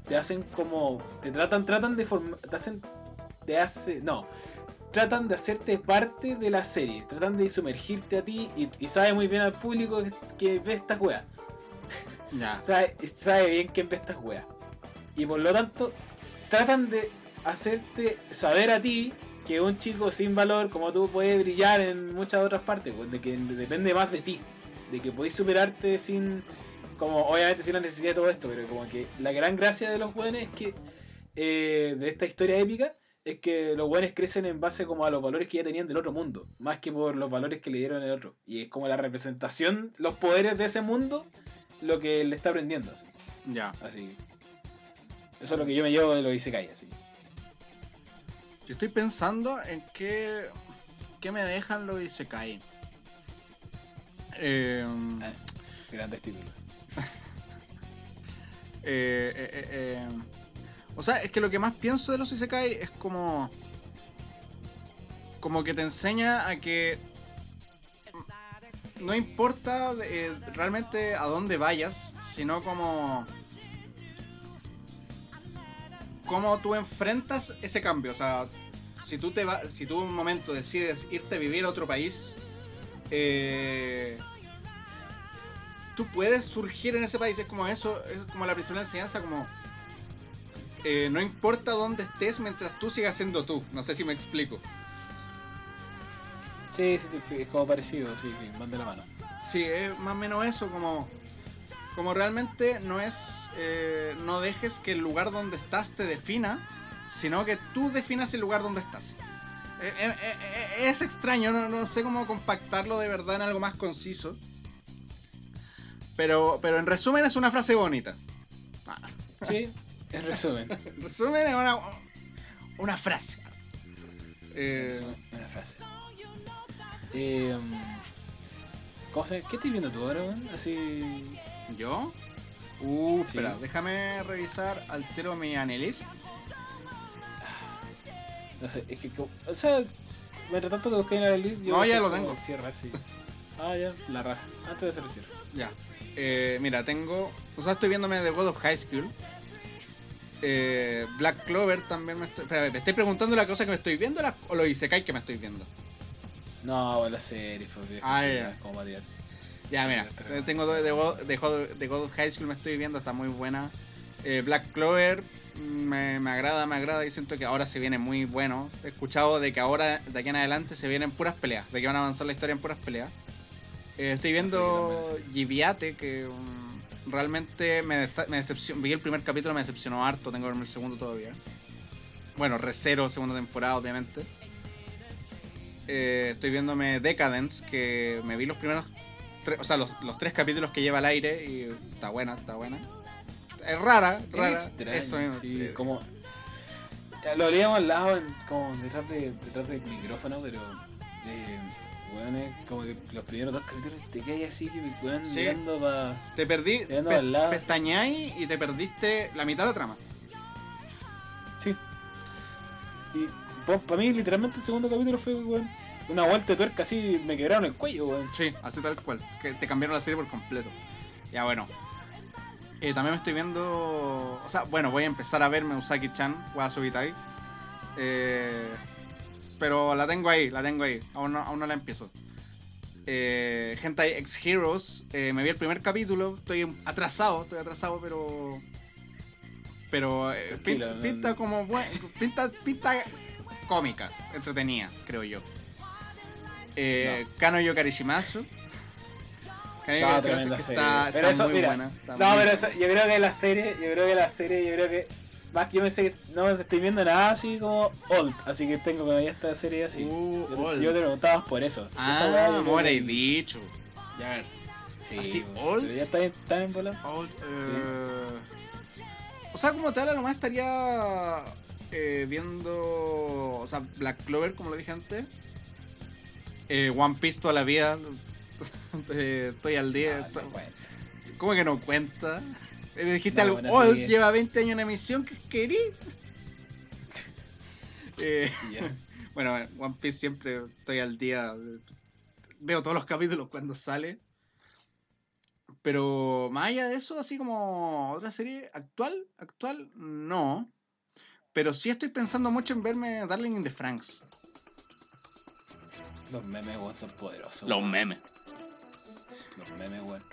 te hacen como te tratan tratan de formar te hacen te hace no tratan de hacerte parte de la serie tratan de sumergirte a ti y, y sabe muy bien al público que, que ve estas weas Ya. sabe, sabe bien quién ve estas weas y por lo tanto tratan de hacerte saber a ti que un chico sin valor como tú puede brillar en muchas otras partes pues, de que depende más de ti de que podéis superarte sin como obviamente sin la necesidad de todo esto pero como que la gran gracia de los jóvenes es que eh, de esta historia épica es que los buenos crecen en base como a los valores que ya tenían del otro mundo, más que por los valores que le dieron el otro. Y es como la representación, los poderes de ese mundo, lo que le está aprendiendo. Así. Ya. así. Eso es lo que yo me llevo de lo Isekai, así. Yo estoy pensando en qué, qué me dejan los Isekai. Eh, Ah. Grandes títulos. eh, eh, eh, eh, o sea, es que lo que más pienso de los Isekai es como. Como que te enseña a que. No importa eh, realmente a dónde vayas, sino como. Cómo tú enfrentas ese cambio. O sea, si tú te va, si tú un momento decides irte a vivir a otro país, eh, tú puedes surgir en ese país. Es como eso, es como la principal enseñanza, como eh, no importa dónde estés mientras tú sigas siendo tú. No sé si me explico. Sí, es como parecido, sí, van de la mano. Sí, es más o menos eso, como, como realmente no es, eh, no dejes que el lugar donde estás te defina, sino que tú definas el lugar donde estás. Eh, eh, eh, eh, es extraño, no, no sé cómo compactarlo de verdad en algo más conciso. Pero, pero en resumen es una frase bonita. Ah, Sí, en resumen. en resumen es una, una frase. Eh, Una frase. Eh, ¿Cómo se ¿Qué estás viendo tú ahora, weón? Así. ¿Yo? Uh, Sí. espera, déjame revisar altero mi analyst. No sé, es que. O sea, mientras tanto te busqué en la list. No, ya lo tengo. el cierre así. Ah, ya, la raja. Antes de hacer el cierre. Ya. Eh, mira, tengo. O sea, estoy viéndome The God of High School. Eh, Black Clover también me estoy. Espera, ¿me estoy preguntando la cosa que me estoy viendo o lo Isekai que me estoy viendo? No, la serie, viejo, Ah, ya. Como mira. Eh, Tengo de, de, God, de God- High School me estoy viendo, está muy buena. Eh, Black Clover me, me agrada, me agrada y siento que ahora se viene muy bueno. He escuchado de que ahora, de aquí en adelante, se vienen puras peleas, de que van a avanzar la historia en puras peleas. Eh, estoy viendo Giviate, que um, realmente me, me decepcionó. Vi el primer capítulo, me decepcionó harto, tengo que verme el segundo todavía. Bueno, Recero, segunda temporada, obviamente. Eh, estoy viéndome Decadence, que me vi los primeros o sea, los, los tres capítulos que lleva al aire y está buena, está buena. es rara, Es rara. extraño, Eso mismo. sí, Eh, como. Lo leíamos al lado, en- como detrás, de, detrás del micrófono, pero. Eh, weón, es como que los primeros dos capítulos te quedas así, que weón, Sí. mirando pa. Te perdí, Mirando pe- al lado. pestañáis y te perdiste la mitad de la trama. Sí. Y para mí, literalmente, el segundo capítulo fue, weón, una vuelta de tuerca así, me quebraron el cuello, weón. Sí, así tal cual. Es que te cambiaron la serie por completo. Ya bueno. Eh, también me estoy viendo. O sea, bueno, voy a empezar a verme Usaki-chan, Wa Subitai. Eh, pero la tengo ahí, la tengo ahí. Aún no, aún no la empiezo. Eh, Hentai X Heroes. eh, me vi el primer capítulo. Estoy atrasado, estoy atrasado, pero. Pero eh, pinta, no- pinta como buen, pinta, pinta cómica, entretenida, creo yo. Eh, Kano Yokarishimasu. Kano No, Yokarishimasu está, Pero está eso, muy mira, buena. está No, muy pero buena. eso- yo creo que la serie, yo creo que la serie, yo creo que. Más que yo pensé que no estoy viendo nada así como old, así que tengo que ver esta serie así. Uh, yo, old. yo te preguntaba por eso. Ah, que- he dicho. Ya ver. Sí, así, old. ya está está en bola. Old, eh, O sea, como tal, a lo más estaría eh, viendo. O sea, Black Clover, como lo dije antes. Eh, One Piece toda la vida. Eh, estoy al día. Ah, estoy- no, bueno. ¿Cómo que no cuenta? Me dijiste No, algo. Old serie. lleva 20 años en emisión. ¿Qué querí? eh, bueno, One Piece siempre estoy al día. Veo todos los capítulos cuando sale. Pero más allá de eso, así como otra serie actual, actual, no. Pero sí estoy pensando mucho en verme Darling in the Franks. Los memes, weón, son poderosos. Los memes. Los memes, weón.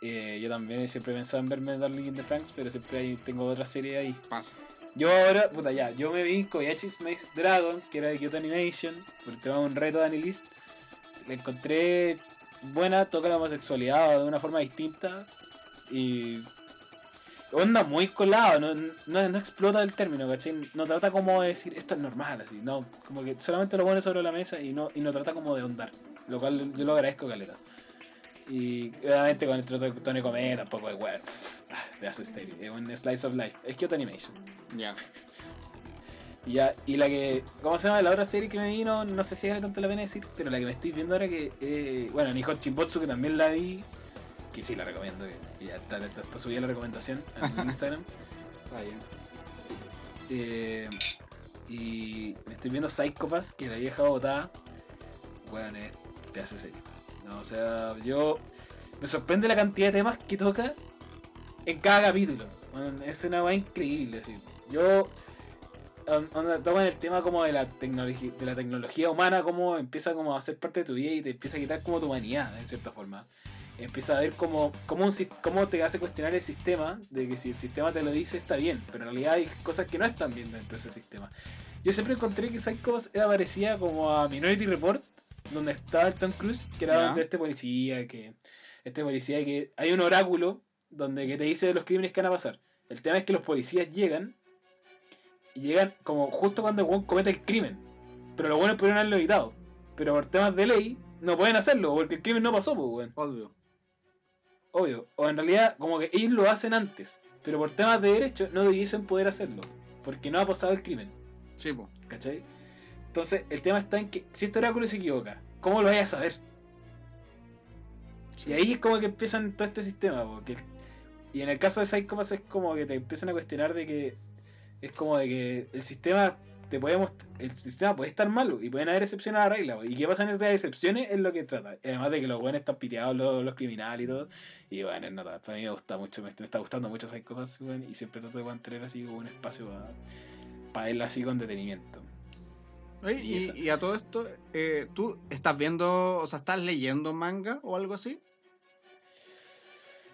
Eh, yo también siempre he pensado en verme Darling in the Franks, pero siempre ahí tengo otra serie ahí. Pasa. Yo ahora, puta ya, yo me vi Koyaichi's Maze Dragon, que era de Kyoto Animation, por el tema de un reto de Anilist. La encontré buena, toca la homosexualidad de una forma distinta y onda muy colado, no, no, no explota el término, ¿cachai? No trata como de decir esto es normal, así, no, como que solamente lo pone sobre la mesa y no, y no trata como de ondar, lo cual yo lo agradezco, caleta. Y obviamente con el de Tony Comé tampoco es weón, de hace estéril, es un slice of life, es Kyoto Animation. Ya. Ya, y la que, ¿cómo se llama? La otra serie que me vino, no sé si vale tanto la pena decir, pero la que me estoy viendo ahora que, eh, bueno, Nihon Chimbotsu, que también la vi, que sí la recomiendo, que ya está, está, está subida la recomendación en Instagram. Está bien. Eh, y me estoy viendo Psychopass, que la vieja botada, bueno, es pedazo de serie. O sea, yo, me sorprende la cantidad de temas que toca en cada capítulo. Es una weá increíble, así. Yo toman el tema como de la tecnología, de la tecnología humana, como empieza como a ser parte de tu vida y te empieza a quitar como tu humanidad, en cierta forma. Empieza a ver como, como un, cómo te hace cuestionar el sistema, de que si el sistema te lo dice está bien, pero en realidad hay cosas que no están bien dentro de ese sistema. Yo siempre encontré que Psycho era parecida como a Minority Report, donde estaba el Tom Cruise, que era Ya. donde este policía, que este policía que hay un oráculo donde que te dice los crímenes que van a pasar. El tema es que los policías llegan y llegan como justo cuando el weón comete el crimen. Pero los buenos pudieron haberlo evitado. Pero por temas de ley no pueden hacerlo porque el crimen no pasó, pues, weón. Obvio. Obvio. O en realidad, como que ellos lo hacen antes. Pero por temas de derecho no debiesen poder hacerlo. Porque no ha pasado el crimen. Sí, po. ¿Cachai? Entonces, el tema está en que si este oráculo se equivoca, ¿cómo lo vayas a saber? Sí. Y ahí es como que empiezan todo este sistema, porque y en el caso de Psychopass es como que te empiezan a cuestionar de que es como de que el sistema te puede most- el sistema puede estar malo y pueden haber excepciones a la regla, y qué pasa en esas excepciones es lo que trata. Además de que los buenos están piteados los, los criminales y todo. Y bueno, es nota, para mí me gusta mucho, me, me está gustando mucho Psychopass, weón, y siempre trato de mantener así como un espacio para verla así con detenimiento. Oye, Y y, y a todo esto, eh, ¿tú estás viendo, o sea, estás leyendo manga o algo así?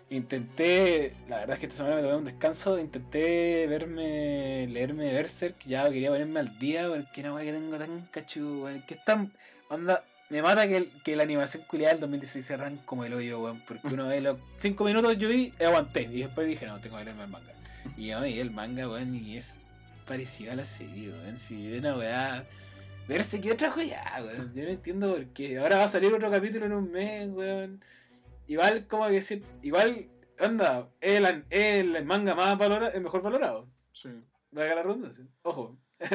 Intenté, la verdad es que esta semana me tomé un descanso, intenté verme, leerme Berserk, ya quería ponerme al día, porque una weá que tengo tan cachu, weón, que es tan, onda, me mata que, el- que la animación culiada del 2016 se arranca como el hoyo, weón, porque uno ve los 5 minutos yo vi, y aguanté, y después dije, no, tengo que leerme el manga. Y yo me vi el manga, weón, y es parecido a la serie, weón, si de una weá... Verse que otra weá, weón. Yo no entiendo por qué. Ahora va a salir otro capítulo en un mes, weón. Igual, como que igual anda, el, el manga más valorado, el mejor valorado. Sí. Valga la redundancia. Ojo.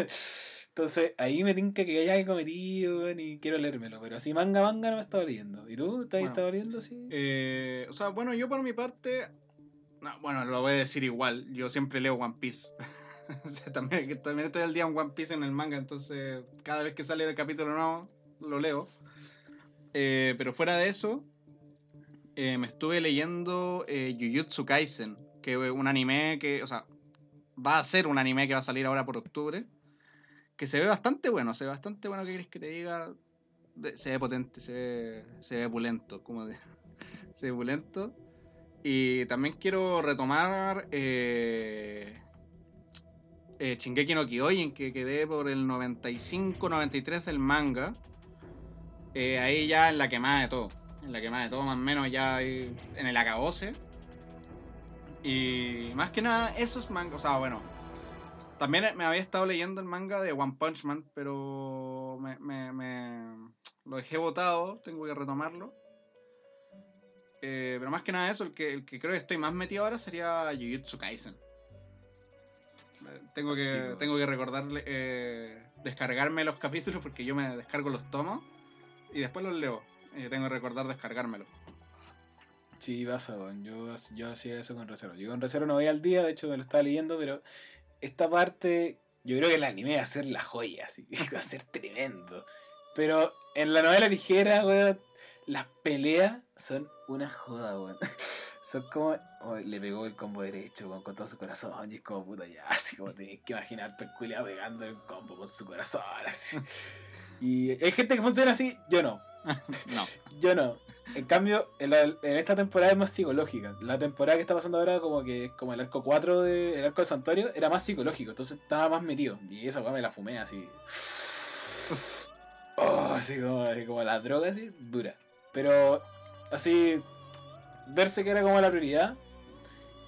Entonces, ahí me tinca que hay algo metido, weón, y quiero leérmelo. Pero así manga manga no me estaba leyendo. ¿Y tú? ¿Te has Bueno. estado leyendo? Sí. Eh, o sea, bueno, yo por mi parte. no, bueno, lo voy a decir igual. Yo siempre leo One Piece. o sea, también, también estoy al día en One Piece en el manga. Entonces, cada vez que sale el capítulo nuevo, lo leo. Eh, pero fuera de eso, eh, me estuve leyendo eh, Jujutsu Kaisen. Que es un anime que. O sea, va a ser un anime que va a salir ahora por octubre. Que se ve bastante bueno. Se ve bastante bueno. ¿Qué querés que te diga? Se ve potente, se ve, se ve pulento. Como de, se ve pulento. Y también quiero retomar eh, eh, Shingeki no Kyojin, que quedé por el 95-93 del manga. Eh, ahí ya en la quemada de todo. En la quemada de todo, más o menos ya en el acabose. Y más que nada, esos mangas. O sea, bueno. También me había estado leyendo el manga de One Punch Man, pero me, me- me- lo dejé botado, tengo que retomarlo. Eh, pero más que nada eso, el que, el que creo que estoy más metido ahora sería Jujutsu Kaisen. Tengo que, tengo que recordarle, eh, descargarme los capítulos porque yo me descargo los tomos y después los leo. Tengo que recordar descargármelo. Sí, pasa. Yo, yo hacía eso con Recero. Yo con Recero no voy al día, de hecho me lo estaba leyendo, pero esta parte, yo creo que el anime va a ser la joya, así que va a ser tremendo. Pero en la novela ligera, weón, las peleas son una joda, weón. Son como. oh, le pegó el combo derecho, con todo su corazón. Y es como puta ya, así como tenés que imaginarte el culiado pegando el combo con su corazón, así. Y hay gente que funciona así, yo no. No. Yo no. En cambio, en, la- en esta temporada es más psicológica. La temporada que está pasando ahora, como que es como el arco 4 de, el arco de Santuario, era más psicológico, entonces estaba más metido. Y esa weá me la fumé así. Oh, así como, así como la droga, así, dura. Pero, así, verse que era como la prioridad.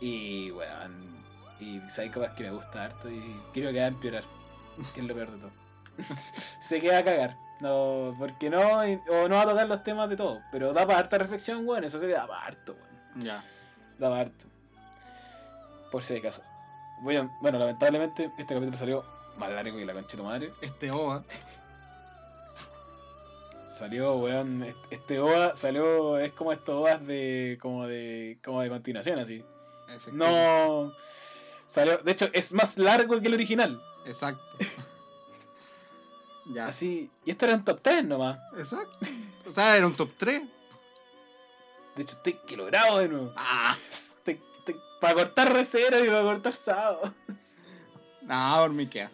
Y, weón, y Psycho es que me gusta harto y creo que va a empeorar. Que es lo peor de todo. Se queda a cagar. No, porque no, o no va a tocar los temas de todo. Pero da para harta reflexión, weón. Esa serie da para harto, weón. Ya. Da para harto. Por si acaso. A- bueno, lamentablemente este capítulo salió más largo que la tu madre. Este OVA. Salió, weón, est- este OVA salió, es como estos OVAs de, como de, como de continuación, así. No, salió, de hecho, es más largo que el original. Exacto. ya. Así, y esto era un top 10 nomás. Exacto. O sea, era un top 3. De hecho, estoy que lo grabo de nuevo. Ah. Estoy- estoy- para cortar recero y para cortar sábado. No, por mí queda.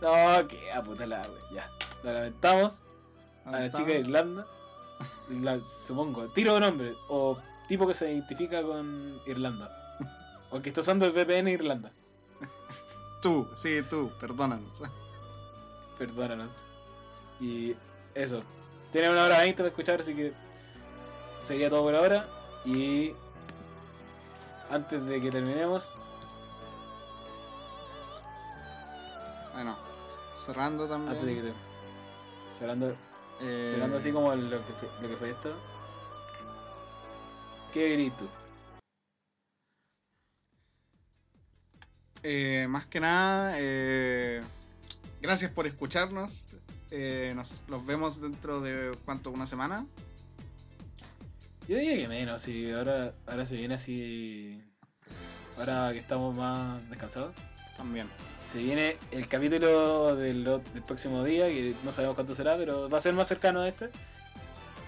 No, que a puta la wea, ya. Lo lamentamos a la chica de Irlanda. La- supongo, tiro de nombre. O tipo que se identifica con Irlanda. O que está usando el VPN Irlanda. Tú, sí, tú, perdónanos. Perdónanos. Y eso. Tiene una hora 20 para escuchar, así que sería todo por ahora. Y antes de que terminemos, Bueno, cerrando también. antes de que te- cerrando, eh, así como lo que fue, lo que fue esto. ¿Qué tú? eh, más que nada, eh, gracias por escucharnos. Eh, nos los vemos dentro de cuánto, una semana. Yo diría que menos, si ahora, ahora se viene así. Ahora que estamos más descansados. También. Se viene el capítulo del, próximo día, que no sabemos cuánto será, pero va a ser más cercano a este.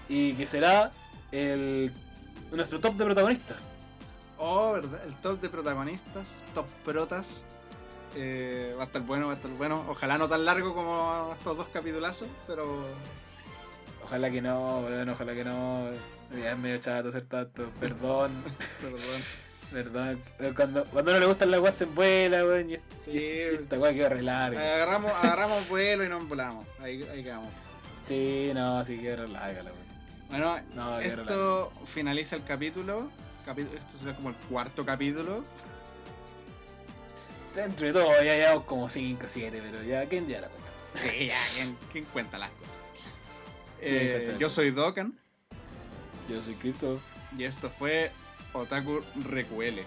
Y que será el nuestro top de protagonistas. Oh, ¿verdad? El top de protagonistas, top protas. Eh, va a estar bueno, va a estar bueno. Ojalá no tan largo como estos dos capitulazos, pero Ojalá que no, weón, ojalá que no. Ya es medio chato hacer tanto, perdón, perdón. Perdón. Eh, Cuando, cuando no le gustan las weas se vuela, weón, y Sí, y esta wea queda re larga. agarramos, agarramos vuelo y nos volamos. Ahí, ahí quedamos. Sí, no, sí queda re larga la. Bueno, No, esto finaliza el capítulo. Capi- Esto será como el cuarto capítulo. Dentro de todo ya llevamos como 5 o 7, pero ya, ¿quién ya la cuenta? Sí, ya, ¿quién, quién cuenta las cosas? ¿Quién Eh, cuenta yo soy Dokan Yo soy Crypto. y esto fue Otaku recuele.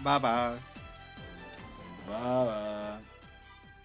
Bye bye. Bye, bye.